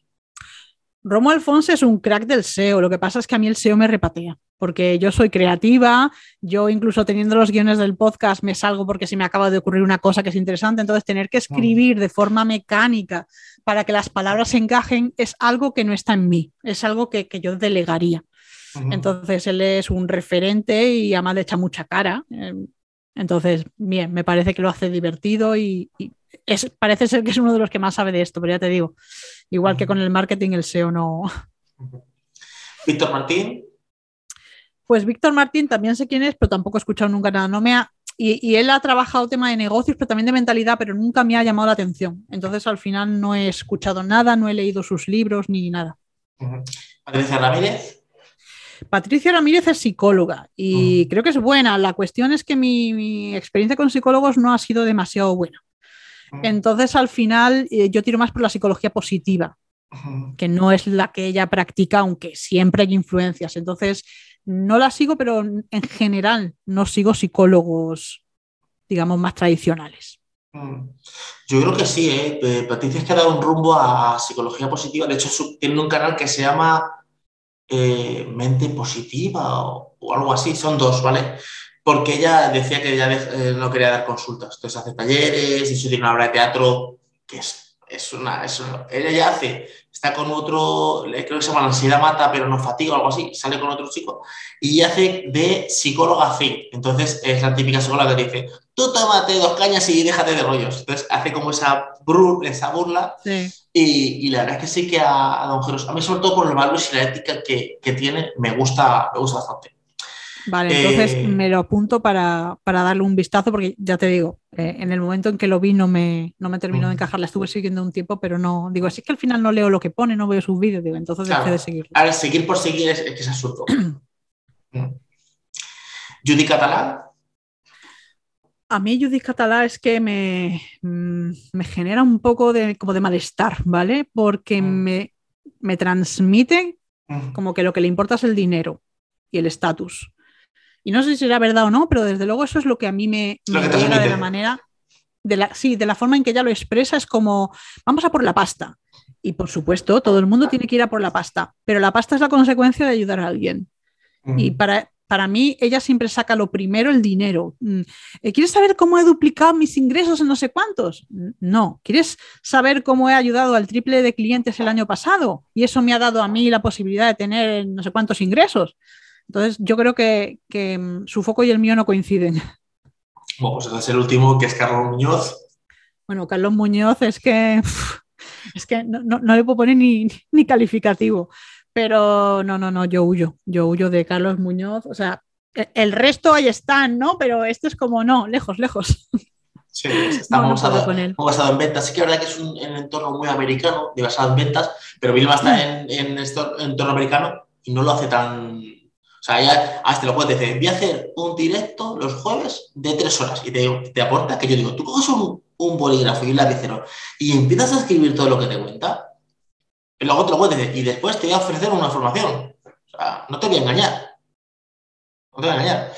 S3: Romo Alfonso es un crack del SEO, lo que pasa es que a mí el SEO me repatea, porque yo soy creativa, yo incluso teniendo los guiones del podcast me salgo porque si me acaba de ocurrir una cosa que es interesante, entonces tener que escribir de forma mecánica para que las palabras se encajen es algo que no está en mí, es algo que, yo delegaría. Entonces él es un referente y además le echa mucha cara. Eh, entonces, bien, me parece que lo hace divertido y, es, parece ser que es uno de los que más sabe de esto, pero ya te digo, igual que con el marketing, el SEO no.
S2: Víctor Martín.
S3: Pues Víctor Martín también sé quién es, pero tampoco he escuchado nunca nada. No me ha, y, él ha trabajado tema de negocios, pero también de mentalidad, pero nunca me ha llamado la atención. Entonces al final no he escuchado nada, no he leído sus libros ni nada.
S2: Patricia Ramírez.
S3: Patricia Ramírez es psicóloga y creo que es buena. La cuestión es que mi, experiencia con psicólogos no ha sido demasiado buena. Entonces, al final, eh, yo tiro más por la psicología positiva, que no es la que ella practica, aunque siempre hay influencias. Entonces, no la sigo, pero en general no sigo psicólogos, digamos, más tradicionales.
S2: Yo creo que sí, ¿eh? Patricia es que ha dado un rumbo a psicología positiva. De hecho, tiene un canal que se llama eh, Mente Positiva o, algo así. Son dos, ¿vale? Porque ella decía que ya eh, no quería dar consultas. Entonces hace talleres, y eso tiene una obra de teatro que es, es una, es Ella ya hace está con otro, creo que se llama ansiedad mata, pero no fatiga o algo así, sale con otro chico y hace de psicóloga fit. Entonces es la típica psicóloga que dice, tú tómate dos cañas y déjate de rollos. Entonces hace como esa, esa burla y, la verdad es que sí que a, a Don Jeros, a mí sobre todo por los valores y la ética que, que tiene, me gusta, me gusta bastante.
S3: Vale, entonces eh, me lo apunto para, darle un vistazo, porque ya te digo, eh, en el momento en que lo vi no me, no me terminó de encajar, la estuve siguiendo un tiempo, pero no, digo, así que al final no leo lo que pone, no veo sus vídeos, digo, entonces dejé de seguirlo.
S2: Ahora, seguir por seguir es, que es absurdo. Mm. Judy Catalá.
S3: A mí Judy Catalá es que me, mm, me, genera un poco de, como de malestar, ¿vale? Porque mm. me, me transmite como que lo que le importa es el dinero y el estatus. Y no sé si será verdad o no, pero desde luego eso es lo que a mí me, me llega de la manera, de la, sí, de la forma en que ella lo expresa, es como, vamos a por la pasta. Y por supuesto, todo el mundo tiene que ir a por la pasta, pero la pasta es la consecuencia de ayudar a alguien. Y para, para mí, ella siempre saca lo primero, el dinero. Mm, eh, ¿Quieres saber cómo he duplicado mis ingresos en no sé cuántos? No. ¿Quieres saber cómo he ayudado al triple de clientes el año pasado? Y eso me ha dado a mí la posibilidad de tener no sé cuántos ingresos. Entonces, yo creo que, mm, su foco y el mío no coinciden.
S2: Bueno, pues es el último, que es Carlos Muñoz.
S3: Bueno, Carlos Muñoz es que, es que no, le puedo poner ni, calificativo. Pero no, no, no, yo huyo. Yo huyo de Carlos Muñoz. O sea, e, el resto ahí están, ¿no? Pero este es como, no, lejos, lejos.
S2: Sí, estamos basado, basado, en ventas. Sí que es verdad que es un, entorno muy americano, de basado en ventas, pero Vilma está mm. en, en este entorno americano y no lo hace tan, sea, ya hasta lo puedes decir, voy a hacer un directo los jueves de tres horas y te, te aporta que yo digo, tú coges un, un, bolígrafo y un lapicero y empiezas a escribir todo lo que te cuenta, y luego te lo puedes decir, y después te voy a ofrecer una formación. O sea, no te voy a engañar. No te voy a engañar.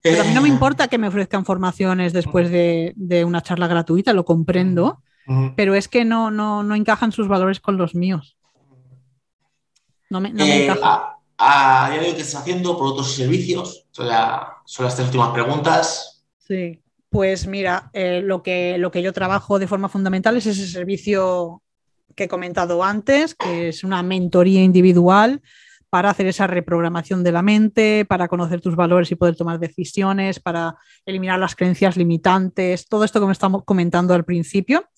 S3: Pero a mí no me eh, importa que me ofrezcan formaciones después de, de una charla gratuita, lo comprendo, pero es que no, no, no, encajan sus valores con los míos. No me, no me eh, encaja
S2: a día de hoy, ¿qué estás haciendo? ¿Productos y servicios? son las tres últimas preguntas.
S3: Sí, pues mira, eh, lo, que, lo que yo trabajo de forma fundamental es ese servicio que he comentado antes, que es una mentoría individual para hacer esa reprogramación de la mente, para conocer tus valores y poder tomar decisiones, para eliminar las creencias limitantes, todo esto que me estamos comentando al principio,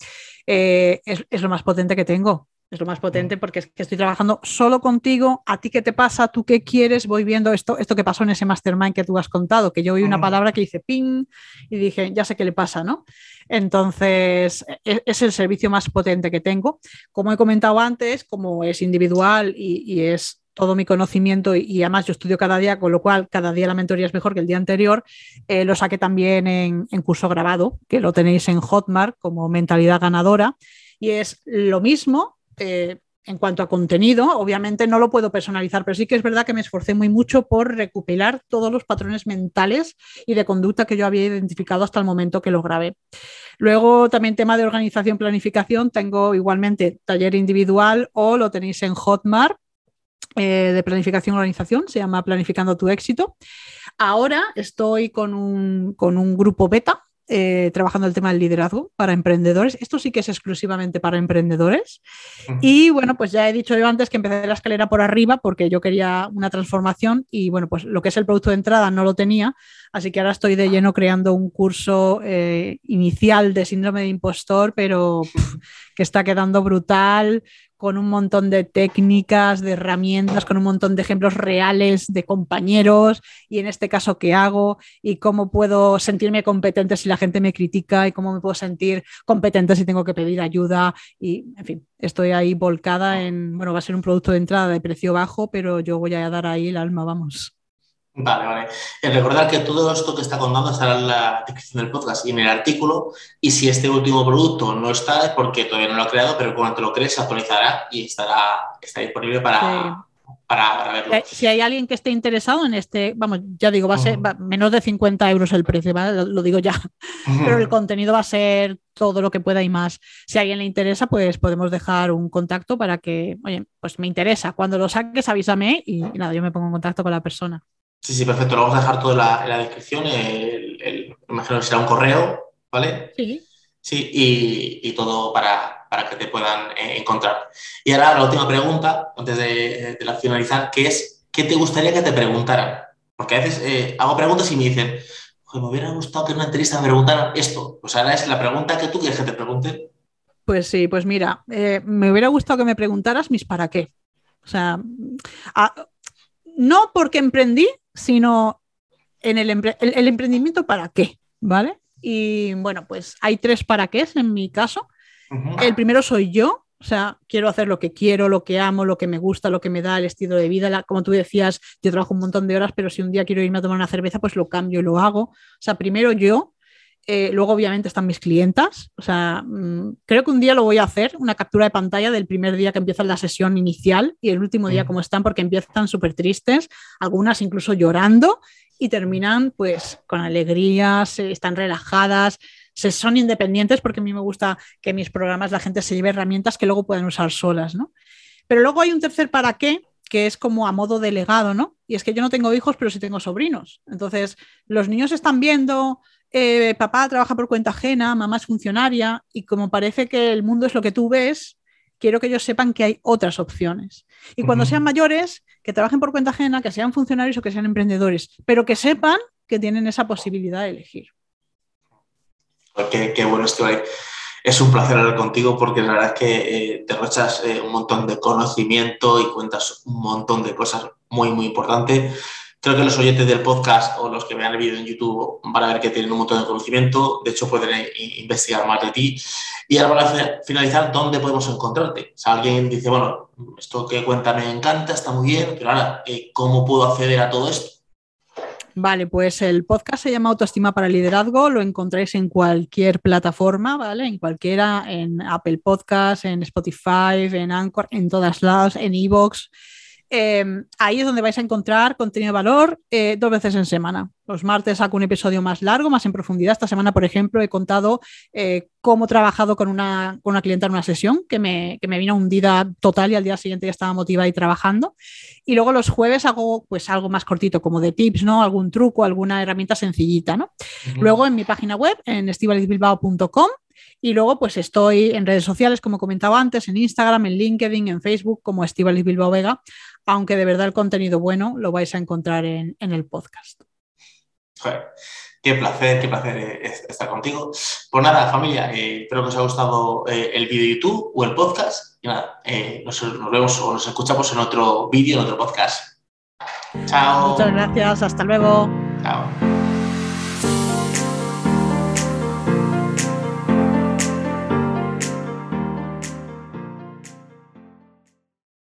S3: eh, es, lo más potente que tengo. Es lo más potente mm. porque es que estoy trabajando solo contigo. ¿A ti qué te pasa? ¿Tú qué quieres? Voy viendo esto, esto que pasó en ese mastermind que tú has contado, que yo oí una mm. palabra que dice ping y dije, ya sé qué le pasa, ¿no? Entonces, e, es, el servicio más potente que tengo. Como he comentado antes, como es individual y, es todo mi conocimiento y, además yo estudio cada día, con lo cual cada día la mentoría es mejor que el día anterior, eh, lo saqué también en, en curso grabado, que lo tenéis en Hotmart como mentalidad ganadora. Y es lo mismo, eh, en cuanto a contenido, obviamente no lo puedo personalizar, pero sí que es verdad que me esforcé muy mucho por recopilar todos los patrones mentales y de conducta que yo había identificado hasta el momento que lo grabé. Luego también tema de organización, planificación, tengo igualmente taller individual o lo tenéis en Hotmart eh, de planificación y organización, se llama Planificando tu éxito. Ahora estoy con un, con un grupo beta eh, trabajando el tema del liderazgo para emprendedores. Esto sí que es exclusivamente para emprendedores. Y bueno, pues ya he dicho yo antes que empecé la escalera por arriba porque yo quería una transformación y bueno, pues lo que es el producto de entrada no lo tenía, así que ahora estoy de lleno creando un curso eh, inicial de síndrome de impostor, pero que está quedando brutal, con un montón de técnicas, de herramientas, con un montón de ejemplos reales de compañeros y en este caso qué hago y cómo puedo sentirme competente si la gente me critica y cómo me puedo sentir competente si tengo que pedir ayuda y en fin, estoy ahí volcada en, bueno, va a ser un producto de entrada de precio bajo, pero yo voy a dar ahí el alma, vamos.
S2: Vale, vale. Eh, recordar que todo esto que está contando estará en la descripción del podcast y en el artículo. Y si este último producto no está, es porque todavía no lo ha creado, pero cuando lo crees se actualizará y estará, está disponible para, para, verlo.
S3: Si hay alguien que esté interesado en este, vamos, ya digo, va a ser menos de 50 euros el precio, lo, digo ya, pero el contenido va a ser todo lo que pueda y más. Si a alguien le interesa, pues podemos dejar un contacto para que, oye, pues me interesa. Cuando lo saques, avísame y, nada, yo me pongo en contacto con la persona.
S2: Sí, sí, perfecto. Lo vamos a dejar todo en la, descripción. El, imagino que será un correo, ¿vale?
S3: Sí.
S2: Sí, y, todo para, que te puedan eh, encontrar. Y ahora la última pregunta, antes de, la finalizar, que es, ¿qué te gustaría que te preguntaran? Porque a veces eh, hago preguntas y me dicen, me hubiera gustado que en una entrevista me preguntaran esto. Pues ahora es la pregunta que tú quieres que te pregunte.
S3: Pues sí, pues mira, eh, me hubiera gustado que me preguntaras mis para qué. O sea, no porque emprendí, sino en el, el emprendimiento para qué, ¿vale? Y bueno, pues hay tres para qué en mi caso. El primero soy yo, o sea, quiero hacer lo que quiero, lo que amo, lo que me gusta, lo que me da el estilo de vida. como tú decías, yo trabajo un montón de horas, pero si un día quiero irme a tomar una cerveza, pues lo cambio y lo hago. O sea, primero yo, eh, luego obviamente están mis clientas. O sea, mm, creo que un día lo voy a hacer, una captura de pantalla del primer día que empieza la sesión inicial y el último día como están, porque empiezan súper tristes, algunas incluso llorando y terminan pues con alegría, se, están relajadas, se, son independientes porque a mí me gusta que en mis programas la gente se lleve herramientas que luego pueden usar solas, ¿no? Pero luego hay un tercer para qué que es como a modo delegado, ¿no? Y es que yo no tengo hijos, pero sí tengo sobrinos. Entonces, los niños están viendo, eh, papá trabaja por cuenta ajena, mamá es funcionaria, y como parece que el mundo es lo que tú ves, quiero que ellos sepan que hay otras opciones. Y cuando sean mayores, que trabajen por cuenta ajena, que sean funcionarios o que sean emprendedores, pero que sepan que tienen esa posibilidad de elegir.
S2: Qué, qué bueno, estoy. Es un placer hablar contigo porque la verdad es que eh, te rochas eh, un montón de conocimiento y cuentas un montón de cosas muy, muy importantes. Creo que los oyentes del podcast o los que vean el vídeo en YouTube van a ver que tienen un montón de conocimiento. De hecho, pueden investigar más de ti. Y ahora para finalizar, ¿dónde podemos encontrarte? O alguien dice, bueno, esto que cuenta me encanta, está muy bien, pero ahora, eh, ¿cómo puedo acceder a todo esto?
S3: Vale, pues el podcast se llama Autoestima para Liderazgo, lo encontráis en cualquier plataforma, ¿vale? En cualquiera, en Apple Podcast, en Spotify, en Anchor, en todas lados, en Evox. Em, ahí es donde vais a encontrar contenido de valor eh, dos veces en semana. Los martes saco un episodio más largo, más en profundidad. Esta semana, por ejemplo, he contado eh, cómo he trabajado con una, con una clienta en una sesión que me, que me vino hundida total y al día siguiente ya estaba motivada y trabajando. Y luego los jueves hago pues algo más cortito, como de tips, ¿no? Algún truco, alguna herramienta sencillita, ¿no? Luego en mi página web, en estivalizbilbao.com, y luego, pues estoy en redes sociales, como comentaba antes, en Instagram, en LinkedIn, en Facebook, como Estivalis Bilbao Vega, aunque de verdad el contenido bueno lo vais a encontrar en, el podcast.
S2: qué placer, qué placer eh, estar contigo. Pues nada, familia, eh, espero que os haya gustado eh, el vídeo de YouTube o el podcast. Y nada, nos, nos, vemos o nos escuchamos en otro vídeo, en otro podcast. Chao.
S3: Muchas gracias, hasta luego.
S2: Chao.